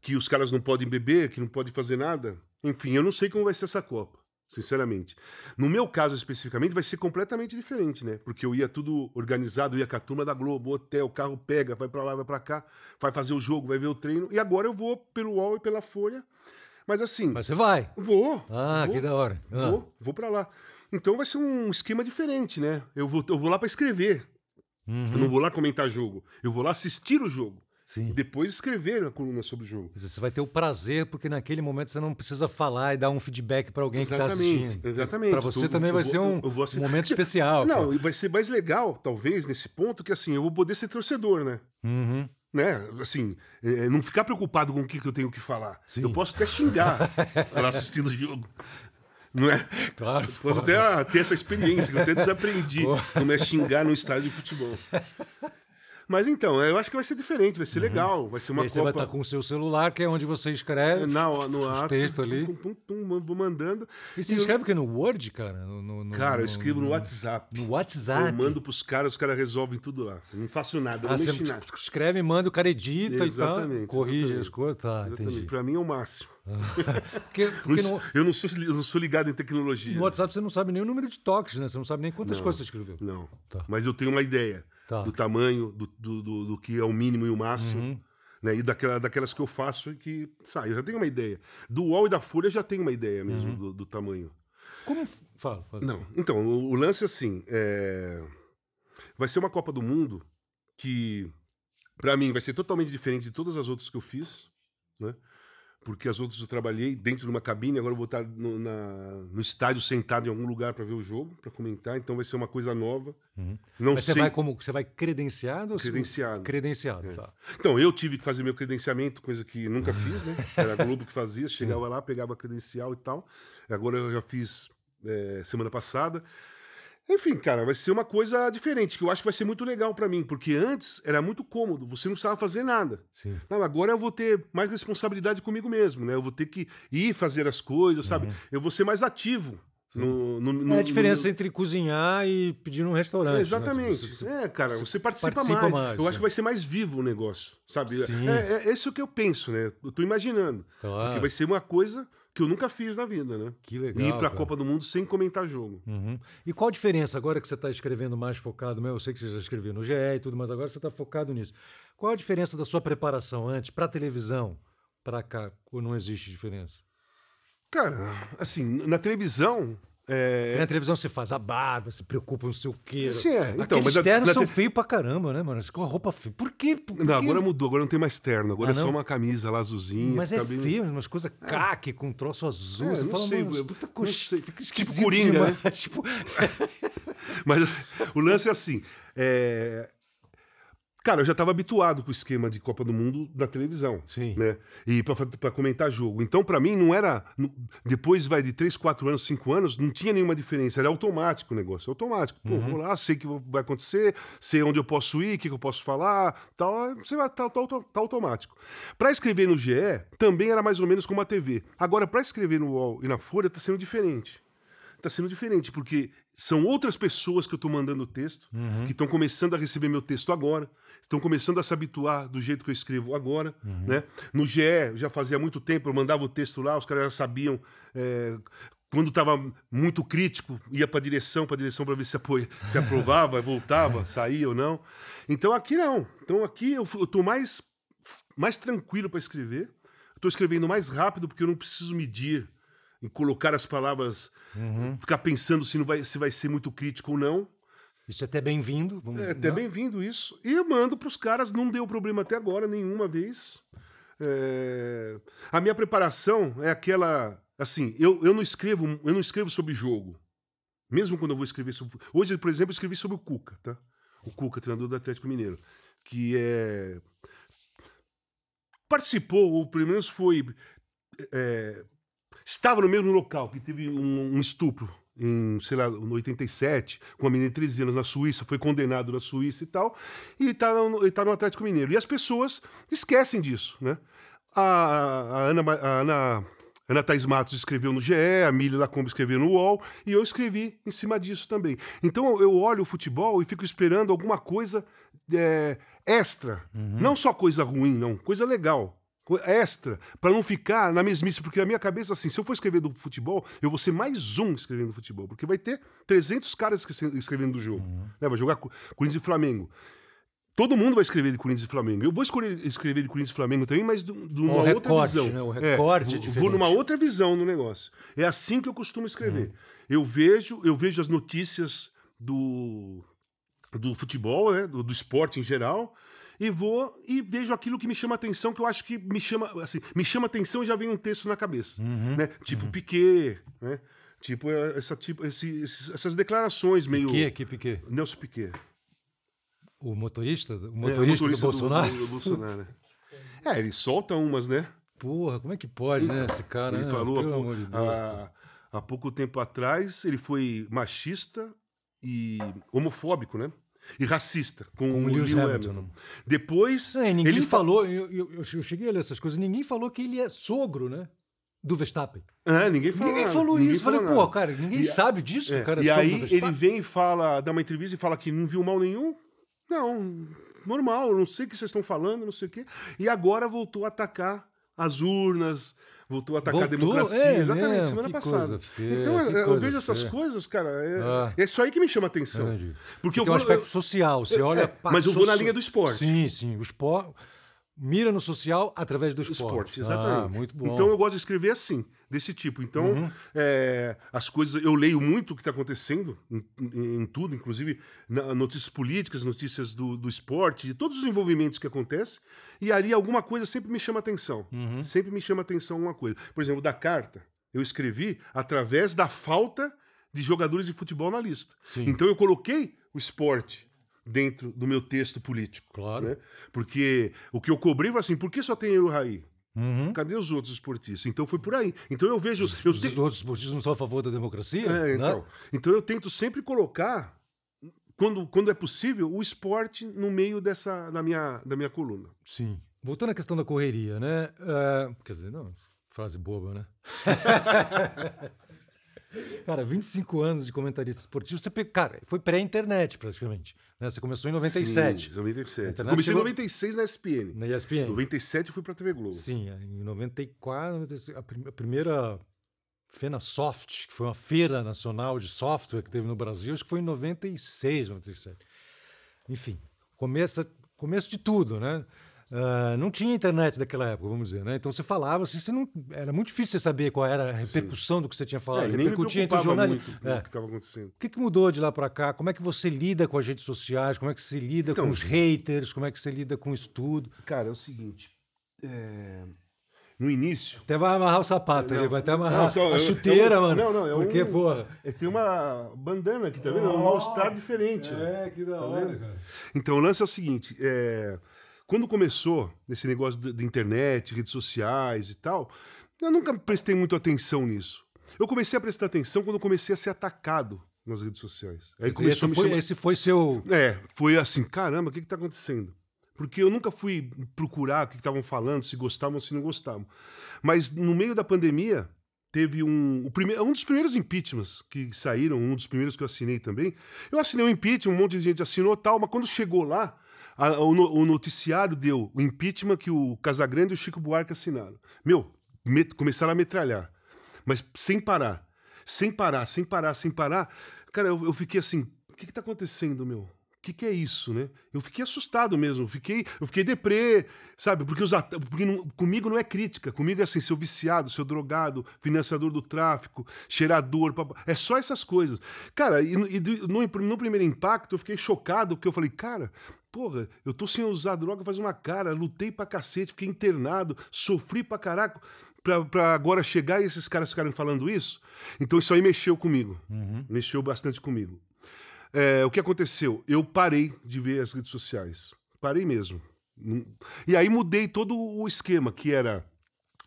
que os caras não podem beber, que não podem fazer nada. Enfim, eu não sei como vai ser essa Copa, sinceramente. No meu caso especificamente, vai ser completamente diferente, né? Porque eu ia tudo organizado, ia com a turma da Globo, hotel, carro pega, vai para lá, vai para cá, vai fazer o jogo, vai ver o treino. E agora eu vou pelo UOL e pela Folha. Mas assim. Mas você vai? Vou. Ah, vou, que da hora. Ah. Vou, vou para lá. Então vai ser um esquema diferente, né? Eu vou, eu vou lá para escrever. Uhum. Eu não vou lá comentar jogo. Eu vou lá assistir o jogo. Sim. E depois escrever a coluna sobre o jogo. Você vai ter o prazer, porque naquele momento você não precisa falar e dar um feedback para alguém que está assistindo. Exatamente. Para você então, também vai ser um, um momento especial. Não, e vai ser mais legal, talvez, nesse ponto, que assim, eu vou poder ser torcedor, né? Uhum. Né? Assim, é, não ficar preocupado com o que, que eu tenho que falar. Sim. Eu posso até xingar lá assistindo o jogo. Não é? Claro. Posso até ter essa experiência, que eu até desaprendi como é xingar no estádio de futebol. Mas então, eu acho que vai ser diferente, vai ser uhum. legal, vai ser uma e Copa... Você vai estar com o seu celular, que é onde você escreve Na, no textos ali. Pum, pum, pum, vou mandando. E você escreve o quê? No Word, cara? No, no, cara, eu escrevo no, WhatsApp. No WhatsApp? Eu mando pros caras, os caras resolvem tudo lá. Eu não faço nada, eu ah, não mexo nada. escreve, manda, o cara edita exatamente, e tal. Corrige exatamente. as coisas. Tá, exatamente. entendi. Pra mim é o máximo. Porque, porque no, eu, não sou, eu não sou ligado em tecnologia. No WhatsApp você não sabe nem o número de toques, né? Você não sabe nem quantas não, coisas você escreveu. Não. Tá. Mas eu tenho uma ideia tá. do tamanho, do, do, do, do, que é o mínimo e o máximo. Uhum. Né? E daquela, daquelas que eu faço e que sai. Eu já tenho uma ideia. Do UOL e da Folha eu já tenho uma ideia mesmo uhum. do, do, tamanho. Como. Fala, fala Não, então, o, o lance assim. É... Vai ser uma Copa do Mundo que, para mim, vai ser totalmente diferente de todas as outras que eu fiz. Né? Porque as outras eu trabalhei dentro de uma cabine, agora eu vou estar no, na, no estádio sentado em algum lugar para ver o jogo, para comentar, então vai ser uma coisa nova. Uhum. Não Mas sei... você vai como você vai credenciado? Credenciado. Ou credenciado, é. tá. Então, eu tive que fazer meu credenciamento, coisa que nunca fiz, né? Era a Globo que fazia, chegava lá, pegava a credencial e tal. Agora eu já fiz é, semana passada. Enfim, cara, vai ser uma coisa diferente, que eu acho que vai ser muito legal para mim, porque antes era muito cômodo, você não precisava fazer nada. Sim. Não, agora eu vou ter mais responsabilidade comigo mesmo, né? Eu vou ter que ir fazer as coisas, sabe? Uhum. Eu vou ser mais ativo. No, no, no, é a diferença entre cozinhar e pedir num restaurante. É, exatamente. Né? Você, é, cara, você participa, participa mais. mais. Eu acho que vai ser mais vivo o negócio, sabe? Sim. É, é, é isso que eu penso, né? Eu tô imaginando. Claro. Porque vai ser uma coisa que eu nunca fiz na vida, né? Que legal. E ir pra cara. Copa do Mundo sem comentar jogo. Uhum. E qual a diferença agora que você está escrevendo mais focado? Eu sei que você já escreveu no GE e tudo, mas agora você está focado nisso. Qual a diferença da sua preparação antes para televisão, para cá? Ou não existe diferença? Cara, assim, na televisão. É... Na televisão você faz a barba, se preocupa, não sei o quê. Sim, é. Então, Aqueles mas na- ternos na são te- feios pra caramba, né, mano? Com a roupa feia. Por quê? Por Não, quê? agora mudou, agora não tem mais terno, agora Ah, é só uma camisa lá azulzinha. Mas é bem- feio, umas coisas caque com um troço azul. É, você fala, sei, mano, eu- puta coxa, fica Tipo Coringa, demais. né? tipo, Mas o lance é assim. é, Cara, eu já estava habituado com o esquema de Copa do Mundo da televisão. Sim. Né? E para comentar jogo. Então, para mim, não era. Depois vai de 3, 4 anos, 5 anos, não tinha nenhuma diferença. Era automático o negócio. Automático. Pô, vou lá, sei o que vai acontecer, sei onde eu posso ir, o que, que eu posso falar. Tal, você vai tá, tá, tá automático. Para escrever no GE, também era mais ou menos como a TV. Agora, para escrever no UOL e na Folha, tá sendo diferente tá sendo diferente, porque são outras pessoas que eu tô mandando o texto, que estão começando a receber meu texto agora, estão começando a se habituar do jeito que eu escrevo agora, né? No GE, já fazia muito tempo, eu mandava o texto lá, os caras já sabiam... é, quando estava muito crítico, ia para a direção, para a direção para ver se, apoia, se aprovava, voltava, saía ou não. Então aqui não. Então aqui eu, tô mais, mais tranquilo para escrever. Estou escrevendo mais rápido porque eu não preciso medir em colocar as palavras, ficar pensando se, não vai, se vai ser muito crítico ou não. isso é até bem-vindo. vamos- É até né? bem-vindo isso. E eu mando para os caras, não deu problema até agora, nenhuma vez. É, A minha preparação é aquela. Assim, eu, eu, não escrevo, eu não escrevo sobre jogo. Mesmo quando eu vou escrever sobre. Hoje, por exemplo, eu escrevi sobre o Cuca, tá? o Cuca, treinador do Atlético Mineiro, que é participou, ou pelo menos foi é, estava no mesmo local que teve um, um estupro em, sei lá, no 87, com uma menina de 13 anos na Suíça, foi condenado na Suíça e tal, e está no, tá no Atlético Mineiro. E as pessoas esquecem disso, né? A, a Ana, a Ana, Ana Thaís Matos escreveu no GE, a Mília Lacombe escreveu no UOL, e eu escrevi em cima disso também. Então eu olho o futebol e fico esperando alguma coisa é, extra. Uhum. Não só coisa ruim, não, coisa legal extra, para não ficar na mesmice, porque a minha cabeça, assim, se eu for escrever do futebol, eu vou ser mais um escrevendo do futebol, porque vai ter 300 caras escrevendo do jogo. Uhum. Né? Vai jogar Corinthians e Flamengo. Todo mundo vai escrever de Corinthians e Flamengo. Eu vou escrever de Corinthians e Flamengo também, mas de, de uma outra recorte, visão. Né? O recorde é, vou numa outra visão no negócio. É assim que eu costumo escrever. Uhum. Eu vejo, eu vejo as notícias do, do futebol, né? do, do esporte em geral, e vou e vejo aquilo que me chama atenção, que eu acho que me chama, assim, me chama atenção e já vem um texto na cabeça, uhum, né? Tipo uhum. Piquet, né? Tipo, é, essa, tipo esse, essas declarações meio... Piquet, que Piquet? Nelson Piquet. O motorista, o motorista, é, o motorista do, do Bolsonaro? Do, do Bolsonaro, né? É, ele solta umas, né? Porra, como é que pode, né, esse cara? Ele né? falou há, de há, há pouco tempo atrás, ele foi machista e homofóbico, né? E racista com, com o Lewis Hamilton. Hamilton. Depois. É, ninguém ele falou, eu, eu, eu, cheguei a ler essas coisas, ninguém falou que ele é sogro, né? Do Verstappen. É, ninguém falou. Ninguém falou ninguém isso. Falei, pô, cara, ninguém e, sabe disso, é, que o cara é E aí ele vem e fala, dá uma entrevista e fala que não viu mal nenhum. Não, normal, não sei o que vocês estão falando, não sei o quê. E agora voltou a atacar as urnas, voltou a atacar Voltou? a democracia. É, exatamente, mesmo? semana passada. Feia, então eu, vejo essas feia. coisas, cara. É, ah. é isso aí que me chama a atenção. Entendi. Porque eu vou, um aspecto eu, social. Você é, olha. É, mas eu vou na linha do esporte. Sim, sim. O esporte mira no social através do esporte. esporte exatamente. Ah, muito bom. Então eu gosto de escrever assim, desse tipo. Então, uhum. é, as coisas. Eu leio muito o que está acontecendo em, em, em, tudo, inclusive na, notícias políticas, notícias do, do esporte, de todos os envolvimentos que acontecem. E ali alguma coisa sempre me chama atenção. Uhum. Sempre me chama atenção alguma coisa. Por exemplo, da carta, eu escrevi através da falta de jogadores de futebol na lista. Sim. Então eu coloquei o esporte dentro do meu texto político. Claro. Né? Porque o que eu cobrei foi assim: por que só tem eu e o Raí? Uhum. Cadê os outros esportistas? Então foi por aí. Então eu vejo. Os, eu te... os outros esportistas não são a favor da democracia? É, então. então eu tento sempre colocar, quando, quando é possível, o esporte no meio dessa da minha, da minha coluna. Sim. Voltando à questão da correria, né? Uh, quer dizer, não, frase boba, né? Cara, 25 anos de comentarista esportivo, você cara, foi pré-internet praticamente. Né? Você começou em 97. Sim, 97. Comecei chegou... em 96 na ESPN. Na ESPN. Em 97 eu fui pra TV Globo. Sim, em 94, 96, a primeira Fena Soft, que foi uma feira nacional de software que teve no Brasil, acho que foi em 96, 97. Enfim, começo, começo de tudo, né? Uh, não tinha internet daquela época, vamos dizer, né? Então você falava, assim, você não, era muito difícil você saber qual era a repercussão Sim. do que você tinha falado. É, repercutia entre os jornalistas. É. O que estava acontecendo. O que, que, mudou de lá para cá? Como é que você lida com as redes sociais? Como é que você lida então, com os haters? Como é que você lida com isso tudo? Cara, é o seguinte. É... No início. Até vai amarrar o sapato, ele vai até amarrar não, só, a chuteira, eu, mano. Não, não, é Porque, um, porra. É, tem uma bandana aqui, tá vendo? Oh, é um mal-estar diferente. É, que da tá hora, cara. Então, o lance é o seguinte: é quando começou esse negócio de, internet, redes sociais e tal, eu nunca prestei muito atenção nisso. Eu comecei a prestar atenção quando comecei a ser atacado nas redes sociais. Aí começou esse, foi, chamar... esse foi seu. É, foi assim: caramba, o que está acontecendo? Porque eu nunca fui procurar o que estavam falando, se gostavam ou se não gostavam. Mas no meio da pandemia, teve um, o primeiro, um dos primeiros impeachments que saíram, um dos primeiros que eu assinei também. Eu assinei um impeachment, um monte de gente assinou tal, mas quando chegou lá, a, o, o, noticiário deu o impeachment que o Casagrande e o Chico Buarque assinaram. Meu, met, começaram a metralhar. Mas sem parar. Sem parar, sem parar, sem parar. Cara, eu, eu fiquei assim: o que, que tá acontecendo, meu? O que, que, é isso, né? Eu fiquei assustado mesmo, fiquei, eu fiquei deprê, sabe? Porque, os, porque não, comigo não é crítica, comigo é assim, seu viciado, seu drogado, financiador do tráfico, cheirador, é só essas coisas. Cara, e, e no, no, primeiro impacto eu fiquei chocado, porque eu falei, cara, porra, eu tô sem usar droga faz uma cara, lutei pra cacete, fiquei internado, sofri pra caraca, pra, pra agora chegar e esses caras ficarem falando isso. Então isso aí mexeu comigo, uhum. mexeu bastante comigo. é, o que aconteceu? Eu parei de ver as redes sociais. Parei mesmo. E aí mudei todo o esquema, que era.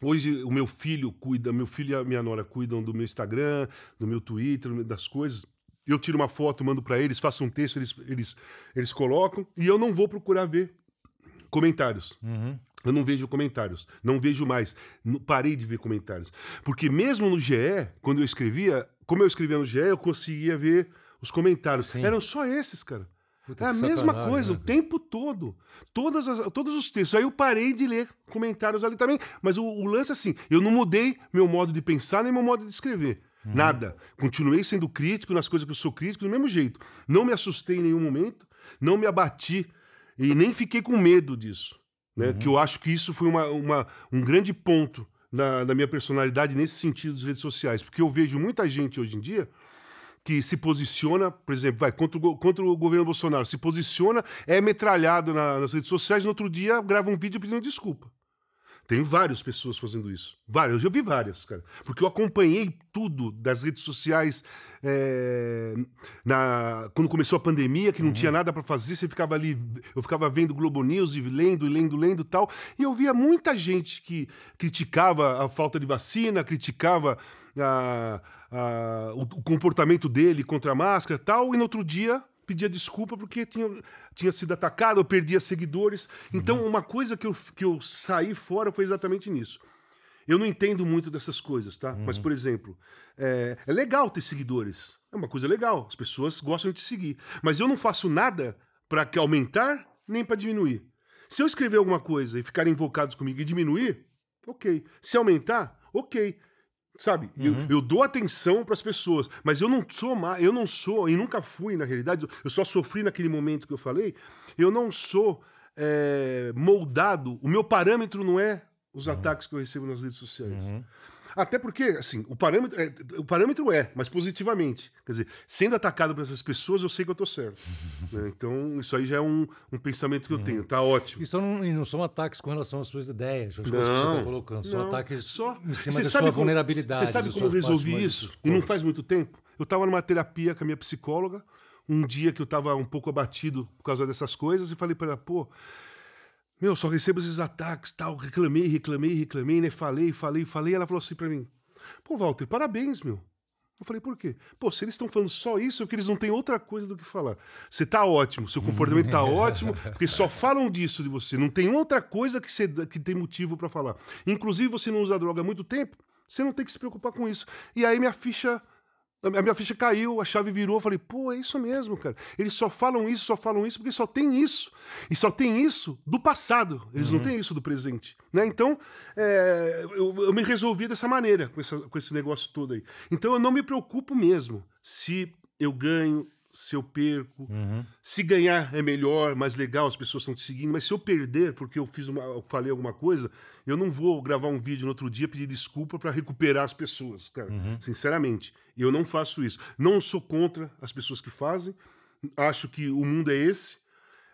Hoje o meu filho cuida, meu filho e a minha nora cuidam do meu Instagram, do meu Twitter, das coisas. Eu tiro uma foto, mando para eles, faço um texto, eles, eles, eles colocam, e eu não vou procurar ver comentários. Uhum. Eu não vejo comentários, não vejo mais. Parei de ver comentários. Porque mesmo no GE, quando eu escrevia, como eu escrevia no GE, eu conseguia ver os comentários. Sim. Eram só esses, cara. Puta, é a mesma coisa, né? o tempo todo. Todas as, todos os textos. Aí eu parei de ler comentários ali também. Mas o, o lance é assim: eu não mudei meu modo de pensar nem meu modo de escrever. Uhum. Nada. Continuei sendo crítico nas coisas que eu sou crítico do mesmo jeito. Não me assustei em nenhum momento, não me abati e nem fiquei com medo disso. Né? Uhum. Que eu acho que isso foi uma, uma um grande ponto na, na minha personalidade nesse sentido das redes sociais. Porque eu vejo muita gente hoje em dia que se posiciona, por exemplo, vai contra o, contra o governo Bolsonaro, se posiciona, é metralhado na, nas redes sociais, no outro dia grava um vídeo pedindo desculpa. Tem várias pessoas fazendo isso. Várias, eu já vi várias, cara. Porque eu acompanhei tudo das redes sociais é, na, quando começou a pandemia, que não uhum. tinha nada para fazer, você ficava ali, eu ficava vendo Globo News e lendo, e lendo, lendo e tal. E eu via muita gente que criticava a falta de vacina, criticava a, a, o, o comportamento dele contra a máscara e tal, e no outro dia pedia desculpa porque tinha, tinha sido atacado, eu perdia seguidores. Então, uhum. uma coisa que eu, que eu saí fora foi exatamente nisso. Eu não entendo muito dessas coisas, tá? Uhum. Mas, por exemplo, é, é, legal ter seguidores. É uma coisa legal. As pessoas gostam de te seguir. Mas eu não faço nada para aumentar nem para diminuir. Se eu escrever alguma coisa e ficarem invocados comigo e diminuir, ok. Se aumentar, ok. Sabe? Uhum. Eu, eu, dou atenção para as pessoas, mas eu não sou má, eu não sou, e nunca fui, na realidade, eu só sofri naquele momento que eu falei, eu não sou é, moldado, o meu parâmetro não é os uhum. ataques que eu recebo nas redes sociais. Uhum. Até porque, assim, o parâmetro, é, o parâmetro é, mas positivamente. Quer dizer, sendo atacado por essas pessoas, eu sei que eu tô certo. né? Então, isso aí já é um, um pensamento que eu uhum. tenho. Tá ótimo. E, são, e não são ataques com relação às suas ideias, as coisas que você tá colocando. São ataques só, em cima da sua como, vulnerabilidade. Você sabe como eu resolvi isso? E não faz muito tempo? Eu estava numa terapia com a minha psicóloga, um dia que eu estava um pouco abatido por causa dessas coisas, e falei para ela, pô meu, só recebo esses ataques, tal. Reclamei, reclamei, reclamei, né? Falei, falei, falei. Ela falou assim pra mim: Pô, Walter, parabéns, meu. Eu falei, por quê? Pô, se eles estão falando só isso, é que eles não têm outra coisa do que falar. Você tá ótimo, seu comportamento tá ótimo, porque só falam disso de você. Não tem outra coisa que, você, que tem motivo para falar. Inclusive, você não usa droga há muito tempo, você não tem que se preocupar com isso. E aí minha ficha a minha ficha caiu, a chave virou, eu falei, pô, é isso mesmo, cara. Eles só falam isso, só falam isso, porque só tem isso. E só tem isso do passado. Eles uhum. não têm isso do presente. Né? Então, é, eu, eu, me resolvi dessa maneira, com, essa, com esse negócio todo aí. Então, eu não me preocupo mesmo se eu ganho, se eu perco. Uhum. Se ganhar é melhor, mais legal, as pessoas estão te seguindo. Mas se eu perder porque eu fiz uma, eu falei alguma coisa, eu não vou gravar um vídeo no outro dia pedir desculpa para recuperar as pessoas, cara. Uhum. Sinceramente, eu não faço isso. Não sou contra as pessoas que fazem. Acho que o mundo é esse.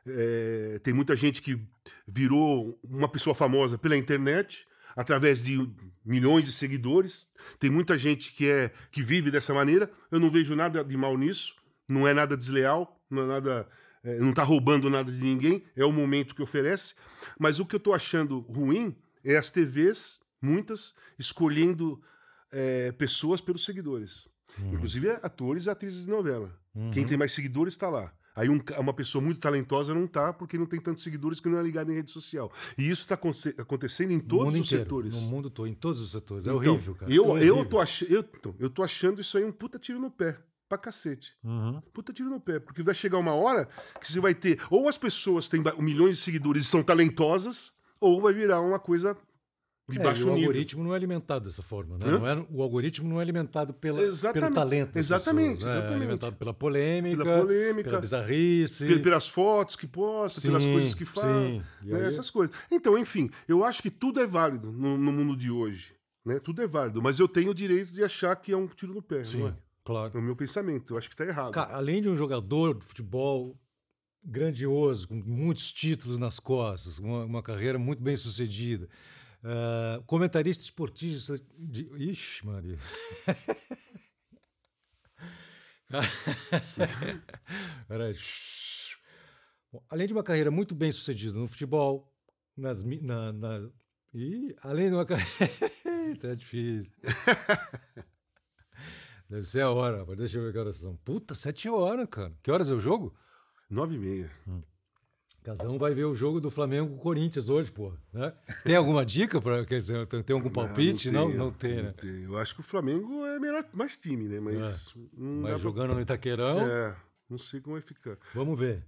É, tem muita gente que virou uma pessoa famosa pela internet através de milhões de seguidores. Tem muita gente que é que vive dessa maneira. Eu não vejo nada de mal nisso não é nada desleal, não é nada. É, não está roubando nada de ninguém, é o momento que oferece. Mas o que eu estou achando ruim é as TVs, muitas, escolhendo é, pessoas pelos seguidores. Uhum. Inclusive atores e atrizes de novela. Uhum. Quem tem mais seguidores está lá. Aí um, uma pessoa muito talentosa não está porque não tem tantos seguidores que não é ligada em rede social. E isso está acontecendo em todos os inteiro, setores. No mundo todo, em todos os setores. É então, horrível, cara. Eu, é horrível. eu, tô ach... eu, então, eu tô achando isso aí um puta tiro no pé pra cacete. Uhum. Puta tiro no pé. Porque vai chegar uma hora que você vai ter. Ou as pessoas têm milhões de seguidores e são talentosas, ou vai virar uma coisa de é, baixo o nível. O algoritmo não é alimentado dessa forma, né? Não é, o algoritmo não é alimentado pela, pelo talento. Exatamente, pessoas, exatamente. Né? É alimentado pela polêmica, pela, polêmica, pela bizarrice. Pelas fotos que posta, sim, pelas coisas que fala. Né? Essas coisas. Então, enfim, eu acho que tudo é válido no, no mundo de hoje. Né? Tudo é válido, mas eu tenho o direito de achar que é um tiro no pé. Sim. Não é? Claro. No meu pensamento. Eu acho que está errado. Cara, além de um jogador de futebol grandioso, com muitos títulos nas costas, uma, uma carreira muito bem sucedida, uh, comentarista esportista de. Ixi, Maria. Peraí. Bom, Além de uma carreira muito bem sucedida no futebol, nas, na, na, Ih, além de uma carreira. tá difícil. Deve ser a hora, rapaz. Deixa eu ver que horas são. Puta, sete horas, cara. Que horas é o jogo? Nove e meia. Casão vai ver o jogo do Flamengo com o Corinthians hoje, pô. Né? Tem alguma dica para quer dizer, tem, algum palpite? Não, tem, não, tem, né? tem. Eu acho que o Flamengo é melhor, mais time, né? Mas. não dá Mas pra- jogando no Itaquerão, É, não sei como vai ficar. vamos ver.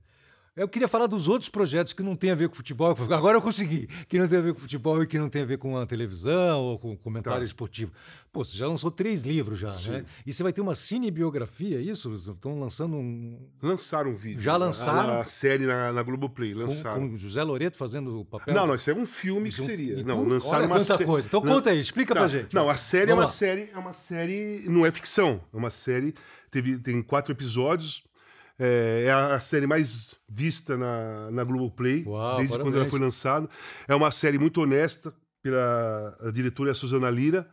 Eu queria falar dos outros projetos que não tem a ver com futebol. Agora eu consegui. Que não tem a ver com futebol e que não tem a ver com a televisão ou com comentário Tá. esportivo. Pô, você já lançou três livros já, né? E você vai ter uma cinebiografia, é isso? Estão lançando um... Lançaram um vídeo. Já lançaram? A, a série na, na Globoplay. Com, Lançaram. com José Loreto fazendo o papel? Não, não, isso é um filme que Isso é um- seria. então, não, lançaram olha uma quanta sé- coisa. Então Lan- conta aí, explica Tá. pra gente. Não, a série é uma lá. série, é uma série, não é ficção, é uma série, teve, tem quatro episódios, é, é a, a série mais vista na, na Globoplay, Uau, desde quando ela parabéns. foi lançada. É uma série muito honesta pela diretora Suzana Lira,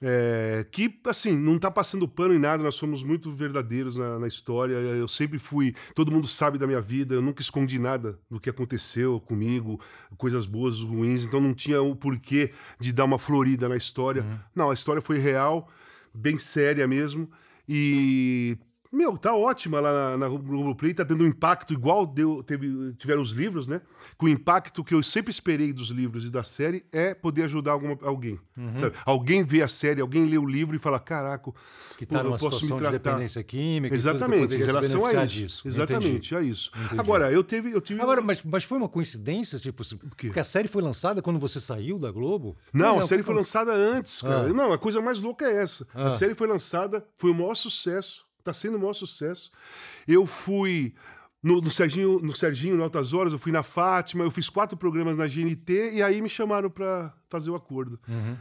é, que, assim, não tá passando pano em nada, nós somos muito verdadeiros na, na história. Eu sempre fui. Todo mundo sabe da minha vida, eu nunca escondi nada do que aconteceu comigo, coisas boas, ruins, então não tinha o porquê de dar uma florida na história. Não, a história foi real, bem séria mesmo. E. Meu, tá ótima lá na, na Globoplay, tá tendo um impacto igual deu, teve, tiveram os livros, né? Que o impacto que eu sempre esperei dos livros e da série é poder ajudar alguma, alguém. Uhum. Alguém vê a série, alguém lê o livro e fala: caraca, Que pô, está eu numa posso me situação de tratar." dependência química. Exatamente, em relação a isso. disso. Exatamente, Entendi. é isso. Agora, eu tive. Eu tive Agora, mas, mas foi uma coincidência, tipo, porque a série foi lançada quando você saiu da Globo? Não, a série foi lançada antes, cara. Ah. Não, a coisa mais louca é essa. Ah. A série foi lançada, foi o maior sucesso, tá sendo o maior sucesso. Eu fui no, no Serginho, no Serginho, no Altas Horas, eu fui na Fátima, eu fiz quatro programas na GNT e aí me chamaram para fazer o acordo.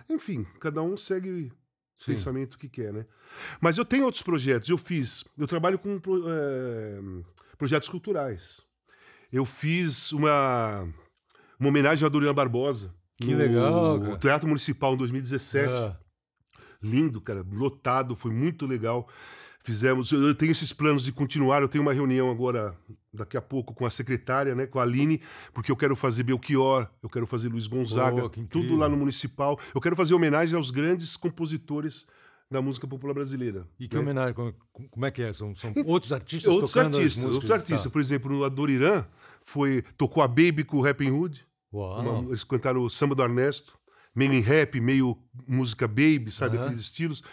Enfim, cada um segue o Sim. pensamento que quer, né? Mas eu tenho outros projetos. Eu fiz, eu trabalho com eh, projetos culturais. Eu fiz uma, uma homenagem a Doriana Barbosa. Que no legal, cara. Teatro Municipal em 2017. Ah, Lindo, cara, lotado, foi muito legal. Fizemos, eu tenho esses planos de continuar, eu tenho uma reunião agora, daqui a pouco, com a secretária, né, com a Aline, porque eu quero fazer Belchior, eu quero fazer Luiz Gonzaga, incrível. tudo lá no Municipal. Eu quero fazer homenagem aos grandes compositores da música popular brasileira. e que né? homenagem, como, como é que é? São, são outros artistas Outros tocando as artistas, outros artistas. tá. Por exemplo, no Adoniran, foi, tocou a Baby com o Rapping Hood, uma- eles cantaram o samba do Ernesto, meio em rap, meio música baby, sabe? Aham. Aqueles estilos.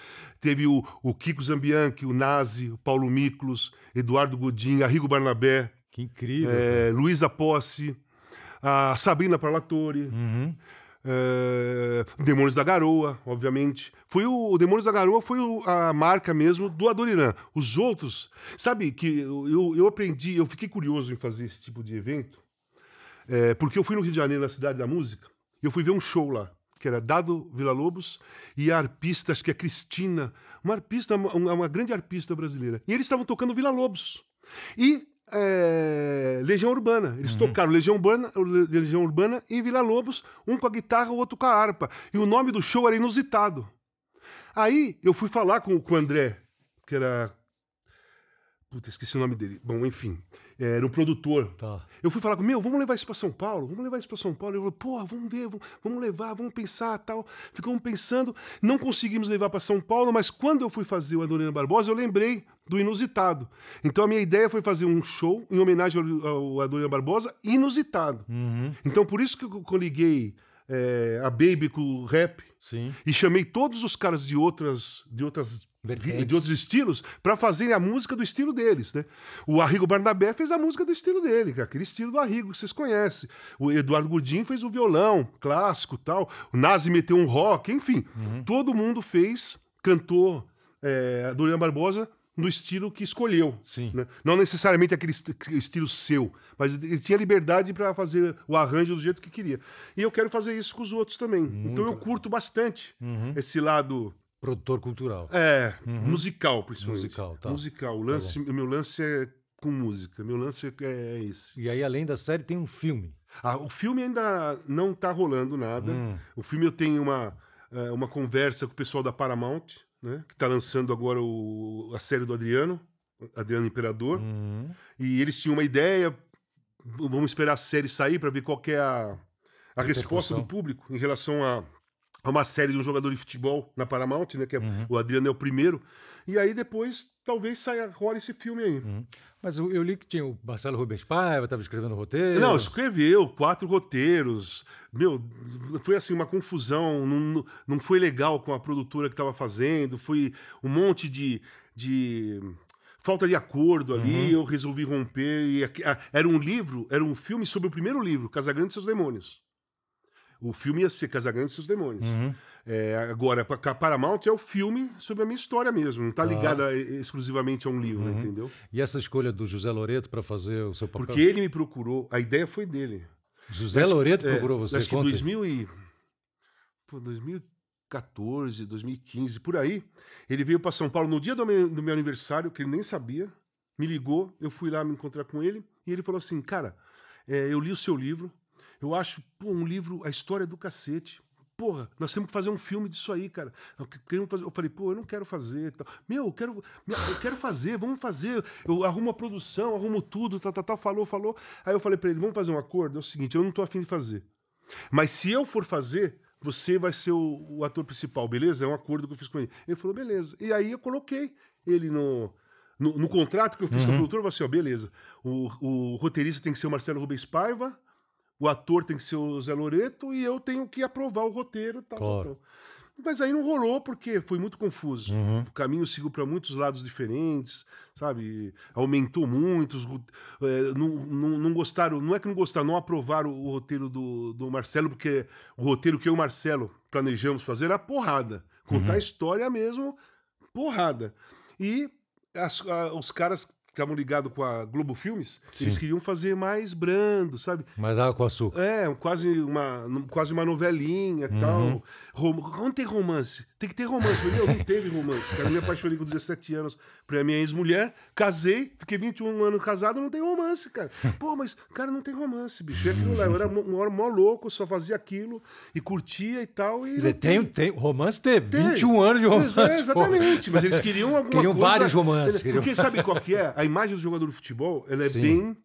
Teve o, o Kiko Zambianchi, o Nazi, o Paulo Miklos, Eduardo Godin, Arrigo Barnabé, Que incrível. é, Luísa Posse, a Sabrina Parlatore, Uhum. é, Demônios da Garoa, obviamente. Foi o, o Demônios da Garoa foi o- a marca mesmo do Adoniran. Os outros, sabe que eu, eu, eu aprendi, eu fiquei curioso em fazer esse tipo de evento, é, porque eu fui no Rio de Janeiro, na Cidade da Música, e eu fui ver um show lá, que era Dado Villa-Lobos e a arpista, acho que é Cristina, uma arpista, uma, uma grande arpista brasileira. E eles estavam tocando Villa-Lobos. E é, Legião Urbana. Eles tocaram Legião Urbana, Legião Urbana e Vila Lobos, um com a guitarra, o outro com a harpa. E o nome do show era inusitado. Aí eu fui falar com, com o André, que era. Puta, esqueci o nome dele. Bom, enfim. Era o produtor. Tá. Eu fui falar com meu, vamos levar isso pra São Paulo? Vamos levar isso pra São Paulo? Ele falou, porra, vamos ver, vamos, vamos levar, vamos pensar tal. Ficamos pensando, não conseguimos levar pra São Paulo, mas quando eu fui fazer o Adorina Barbosa, eu lembrei do inusitado. Então a minha ideia foi fazer um show em homenagem ao, ao Adorina Barbosa, inusitado. Uhum. Então por isso que eu, que eu liguei é, a Baby com o rap Sim. e chamei todos os caras de outras de outras Vertentes. de outros estilos para fazerem a música do estilo deles, né? O Arrigo Barnabé fez a música do estilo dele, cara, aquele estilo do Arrigo que vocês conhecem. O Eduardo Godin fez o violão clássico, tal. O Nazi meteu um rock, enfim, todo mundo fez, cantou é, a Doriana Barbosa no estilo que escolheu. Né? Não necessariamente aquele est- estilo seu, mas ele tinha liberdade para fazer o arranjo do jeito que queria. E eu quero fazer isso com os outros também. Então eu curto bastante esse lado Produtor cultural. é, musical, principalmente. Musical, tá. Musical. O lance, meu lance é com música. Meu lance é, esse. E aí, além da série, tem um filme. Ah, o filme ainda não tá rolando nada. Hum. O filme eu tenho uma, é, uma conversa com o pessoal da Paramount, né? Que tá lançando agora o- a série do Adriano. Adriano Imperador. Uhum. E eles tinham uma ideia. Vamos esperar a série sair para ver qual é a, a resposta do público em relação a, a uma série de um jogador de futebol na Paramount, né? Que é, o Adriano é o primeiro. E aí depois talvez saia agora esse filme aí. Mas eu, eu li que tinha o Marcelo Rubens Paiva, estava escrevendo o roteiro. Não, escreveu quatro roteiros. Meu, foi assim uma confusão. Não, não foi legal com a produtora que estava fazendo. Foi um monte de, de falta de acordo ali. Eu resolvi romper. E era um livro, era um filme sobre o primeiro livro, Casagrande e seus Demônios. O filme ia ser Casagrande e seus Demônios. É, agora, para a Paramount é o filme sobre a minha história mesmo. Não está ligada eh, exclusivamente a um livro, entendeu? E essa escolha do José Loreto para fazer o seu papel? Porque ele me procurou, a ideia foi dele. José Acho- Loreto é, procurou você, Acho que conta aí. 2000 e... Pô, 2014, 2015, por aí. Ele veio para São Paulo no dia do meu, do meu aniversário, que ele nem sabia. Me ligou, eu fui lá me encontrar com ele. E ele falou assim, cara, é, eu li o seu livro. Eu acho, pô, um livro, a história do cacete. Porra, nós temos que fazer um filme disso aí, cara. Eu, fazer- eu falei, pô, eu não quero fazer. tal. Meu, eu quero, eu quero fazer, vamos fazer. Eu arrumo a produção, arrumo tudo, tal, tal, tal. Falou, falou. Aí eu falei pra ele, vamos fazer um acordo? É o seguinte, eu não tô afim de fazer. Mas se eu for fazer, você vai ser o, o ator principal, beleza? É um acordo que eu fiz com ele. Ele falou, beleza. E aí eu coloquei ele no, no, no contrato que eu fiz com a produtora. Eu falei assim, ó, beleza. O, o roteirista tem que ser o Marcelo Rubens Paiva, o ator tem que ser o Zé Loreto e eu tenho que aprovar o roteiro. Tal, Claro. tal. Mas aí não rolou porque foi muito confuso. O caminho seguiu para muitos lados diferentes, sabe? Aumentou muito. os é, não, não, não gostaram, não é que não gostaram, não aprovaram o roteiro do, do Marcelo, porque o roteiro que eu e o Marcelo planejamos fazer era porrada. Contar a história mesmo, porrada. E as- a- os caras estavam ligados com a Globo Filmes, eles queriam fazer mais brando, sabe? Mais água com açúcar. É, quase uma, quase uma novelinha e tal. Rom... Não tem romance. Tem que ter romance. Meu, não teve romance. Cara, eu me apaixonei com 17 anos pra minha ex-mulher. Casei, fiquei 21 anos casado, não tem romance, cara. Pô, mas, cara, não tem romance, bicho. É aquilo lá. Eu era mó, mó- mó louco, só fazia aquilo e curtia e tal. E Quer dizer, tem, tem, romance teve, tem. 21 anos de romance. Pois é, pô. exatamente. Mas eles queriam alguma Queriam coisa... vários romances, queriam- Porque sabe qual que é? A imagem do jogador de futebol, ela é Sim. bem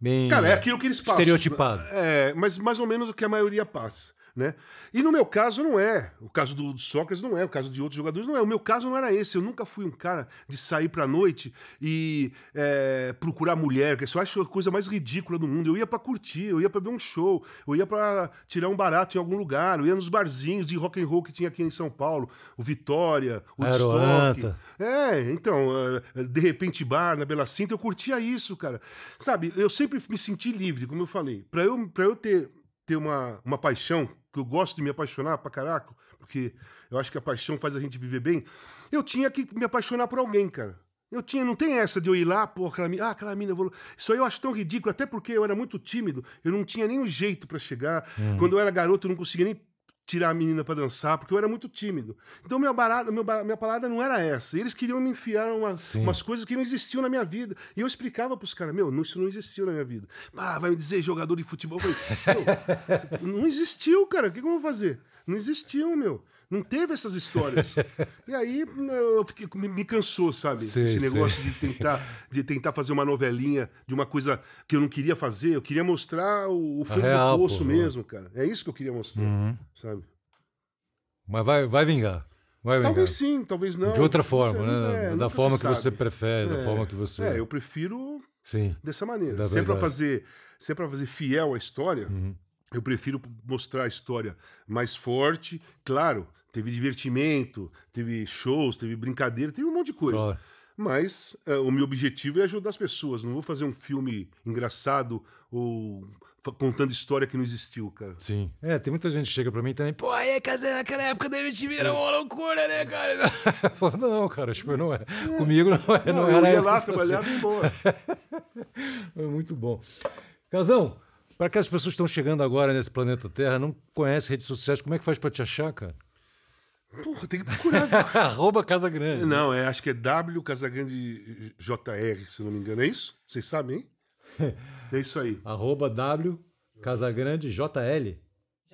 Bem, Cara, é aquilo que eles passam. Estereotipado. É, mas mais ou menos o que a maioria passa. Né? E no meu caso não é. O caso do, do Sócrates não é. O caso de outros jogadores não é. O meu caso não era esse. Eu nunca fui um cara de sair pra noite e é, procurar mulher, que eu acho a coisa mais ridícula do mundo. Eu ia pra curtir, eu ia pra ver um show, eu ia pra tirar um barato em algum lugar, eu ia nos barzinhos de rock and roll que tinha aqui em São Paulo, o Vitória, o Aeroanta. é, então, eh, de repente bar na Bela Cinta, eu curtia isso, cara. Sabe, eu sempre me senti livre, como eu falei. Pra eu, pra eu ter, ter uma, uma paixão, que eu gosto de me apaixonar pra caraca, porque eu acho que a paixão faz a gente viver bem, eu tinha que me apaixonar por alguém, cara. Eu tinha, não tem essa de eu ir lá, pô, aquela mina, ah, aquela mina, eu vou... Isso aí eu acho tão ridículo, até porque eu era muito tímido, eu não tinha nem um jeito pra chegar. Quando eu era garoto, eu não conseguia nem tirar a menina pra dançar, porque eu era muito tímido. Então minha, barada, ba- minha parada não era essa. Eles queriam me enfiar umas, umas coisas que não existiam na minha vida. E eu explicava pros caras, meu, isso não existiu na minha vida. Ah, vai me dizer jogador de futebol. Eu falei, "Meu, não existiu, cara. O que, que eu vou fazer? Não existiu, meu. Não teve essas histórias. E aí eu fiquei, me, me cansou, sabe? Sei, Esse sei. negócio de tentar, de tentar fazer uma novelinha de uma coisa que eu não queria fazer. Eu queria mostrar o, o fundo real, do poço pô. mesmo, cara. É isso que eu queria mostrar, sabe? Mas vai, vai vingar. Vai vingar. Talvez sim, talvez não. De outra forma, sei, né? é, da forma que você sabe. prefere, da É. forma que você. É, eu prefiro Sim. dessa maneira. Da se é verdade. fazer, se é para fazer fiel à história, Uhum. eu prefiro mostrar a história mais forte. Claro, teve divertimento, teve shows, teve brincadeira, teve um monte de coisa. Claro. Mas é, o meu objetivo é ajudar as pessoas. Não vou fazer um filme engraçado ou contando história que não existiu, cara. Sim. É, tem muita gente que chega pra mim também, pô, aí, casei naquela época da MTV era uma loucura, né, cara? Falo, não, cara, tipo, não é. Comigo não é. Não, Não, era eu ia lá, trabalhava e embora. É muito bom. Casão, para aquelas pessoas que estão chegando agora nesse planeta Terra, não conhecem redes sociais, como é que faz para te achar, cara? Porra, tem que procurar. Arroba Casa Grande. Não, é, acho que é W Casagrande JR, se não me engano. É isso? Vocês sabem, hein? É isso aí. Arroba W Casagrande JL.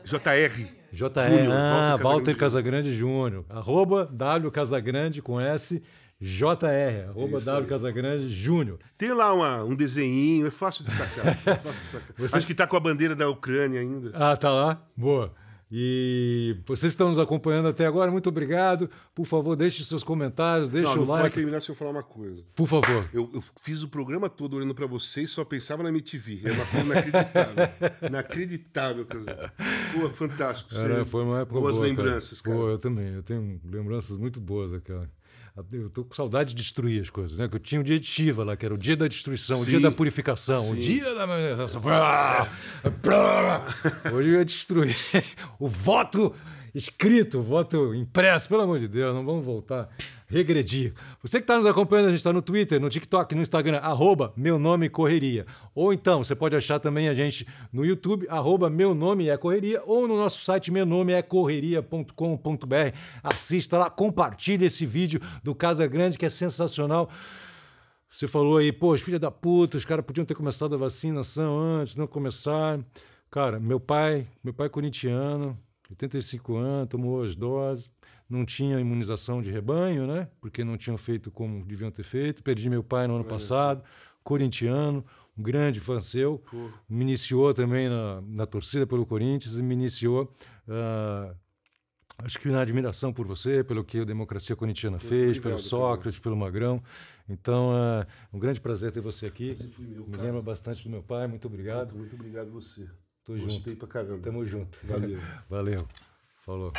JR. JR. Júnior, ah, Walter Casagrande Júnior. Arroba W Casagrande com S JR, arroba Isso W aí. Casagrande Júnior. Tem lá uma- um desenhinho, é fácil de sacar. é fácil de sacar. Acho que tá com a bandeira da Ucrânia ainda. Ah, tá lá? Boa. E vocês estão nos acompanhando até agora, muito obrigado. Por favor, deixe seus comentários, deixe Não, o não pode like. terminar se eu falar uma coisa. Por favor. Eu, eu fiz o programa todo olhando pra vocês e só pensava na MTV. É uma coisa inacreditável. inacreditável, cara. Pô, fantástico. Era, sério. foi uma época Boas boa, lembranças, cara. Pô, eu também. Eu tenho lembranças muito boas daquela. Eu tô com saudade de destruir as coisas, né? Que eu tinha o dia de Shiva lá, que era o dia da destruição, o Sim. dia da purificação, o Sim. dia da. Hoje eu ia destruir o voto escrito, voto impresso, pelo amor de Deus, não vamos voltar. Regredir. Você que está nos acompanhando, a gente está no Twitter, no TikTok, no Instagram, arroba meu nome correria. Ou então, você pode achar também a gente no YouTube, arroba meu nome é correria, ou no nosso site meu nome é correria.com.br. Assista lá, compartilhe esse vídeo do Casa Grande, que é sensacional. Você falou aí, pô, os filhos da puta, os caras podiam ter começado a vacinação antes, não começaram. Cara, meu pai, meu pai é corintiano, 85 anos, tomou as doses, não tinha imunização de rebanho, né? Porque não tinham feito como deviam ter feito. Perdi meu pai no ano passado, corintiano, um grande fã seu. Me iniciou também na, na torcida pelo Corinthians e me iniciou. ah, Acho que na admiração por você, pelo que a democracia corintiana fez, obrigado, pelo. Sócrates, pelo Magrão. Então, é um grande prazer ter você aqui. foi meu, Me lembra bastante do meu pai, muito obrigado. Muito obrigado a você. Tô Gostei junto. pra caramba. Tamo junto. Valeu. Valeu. Falou.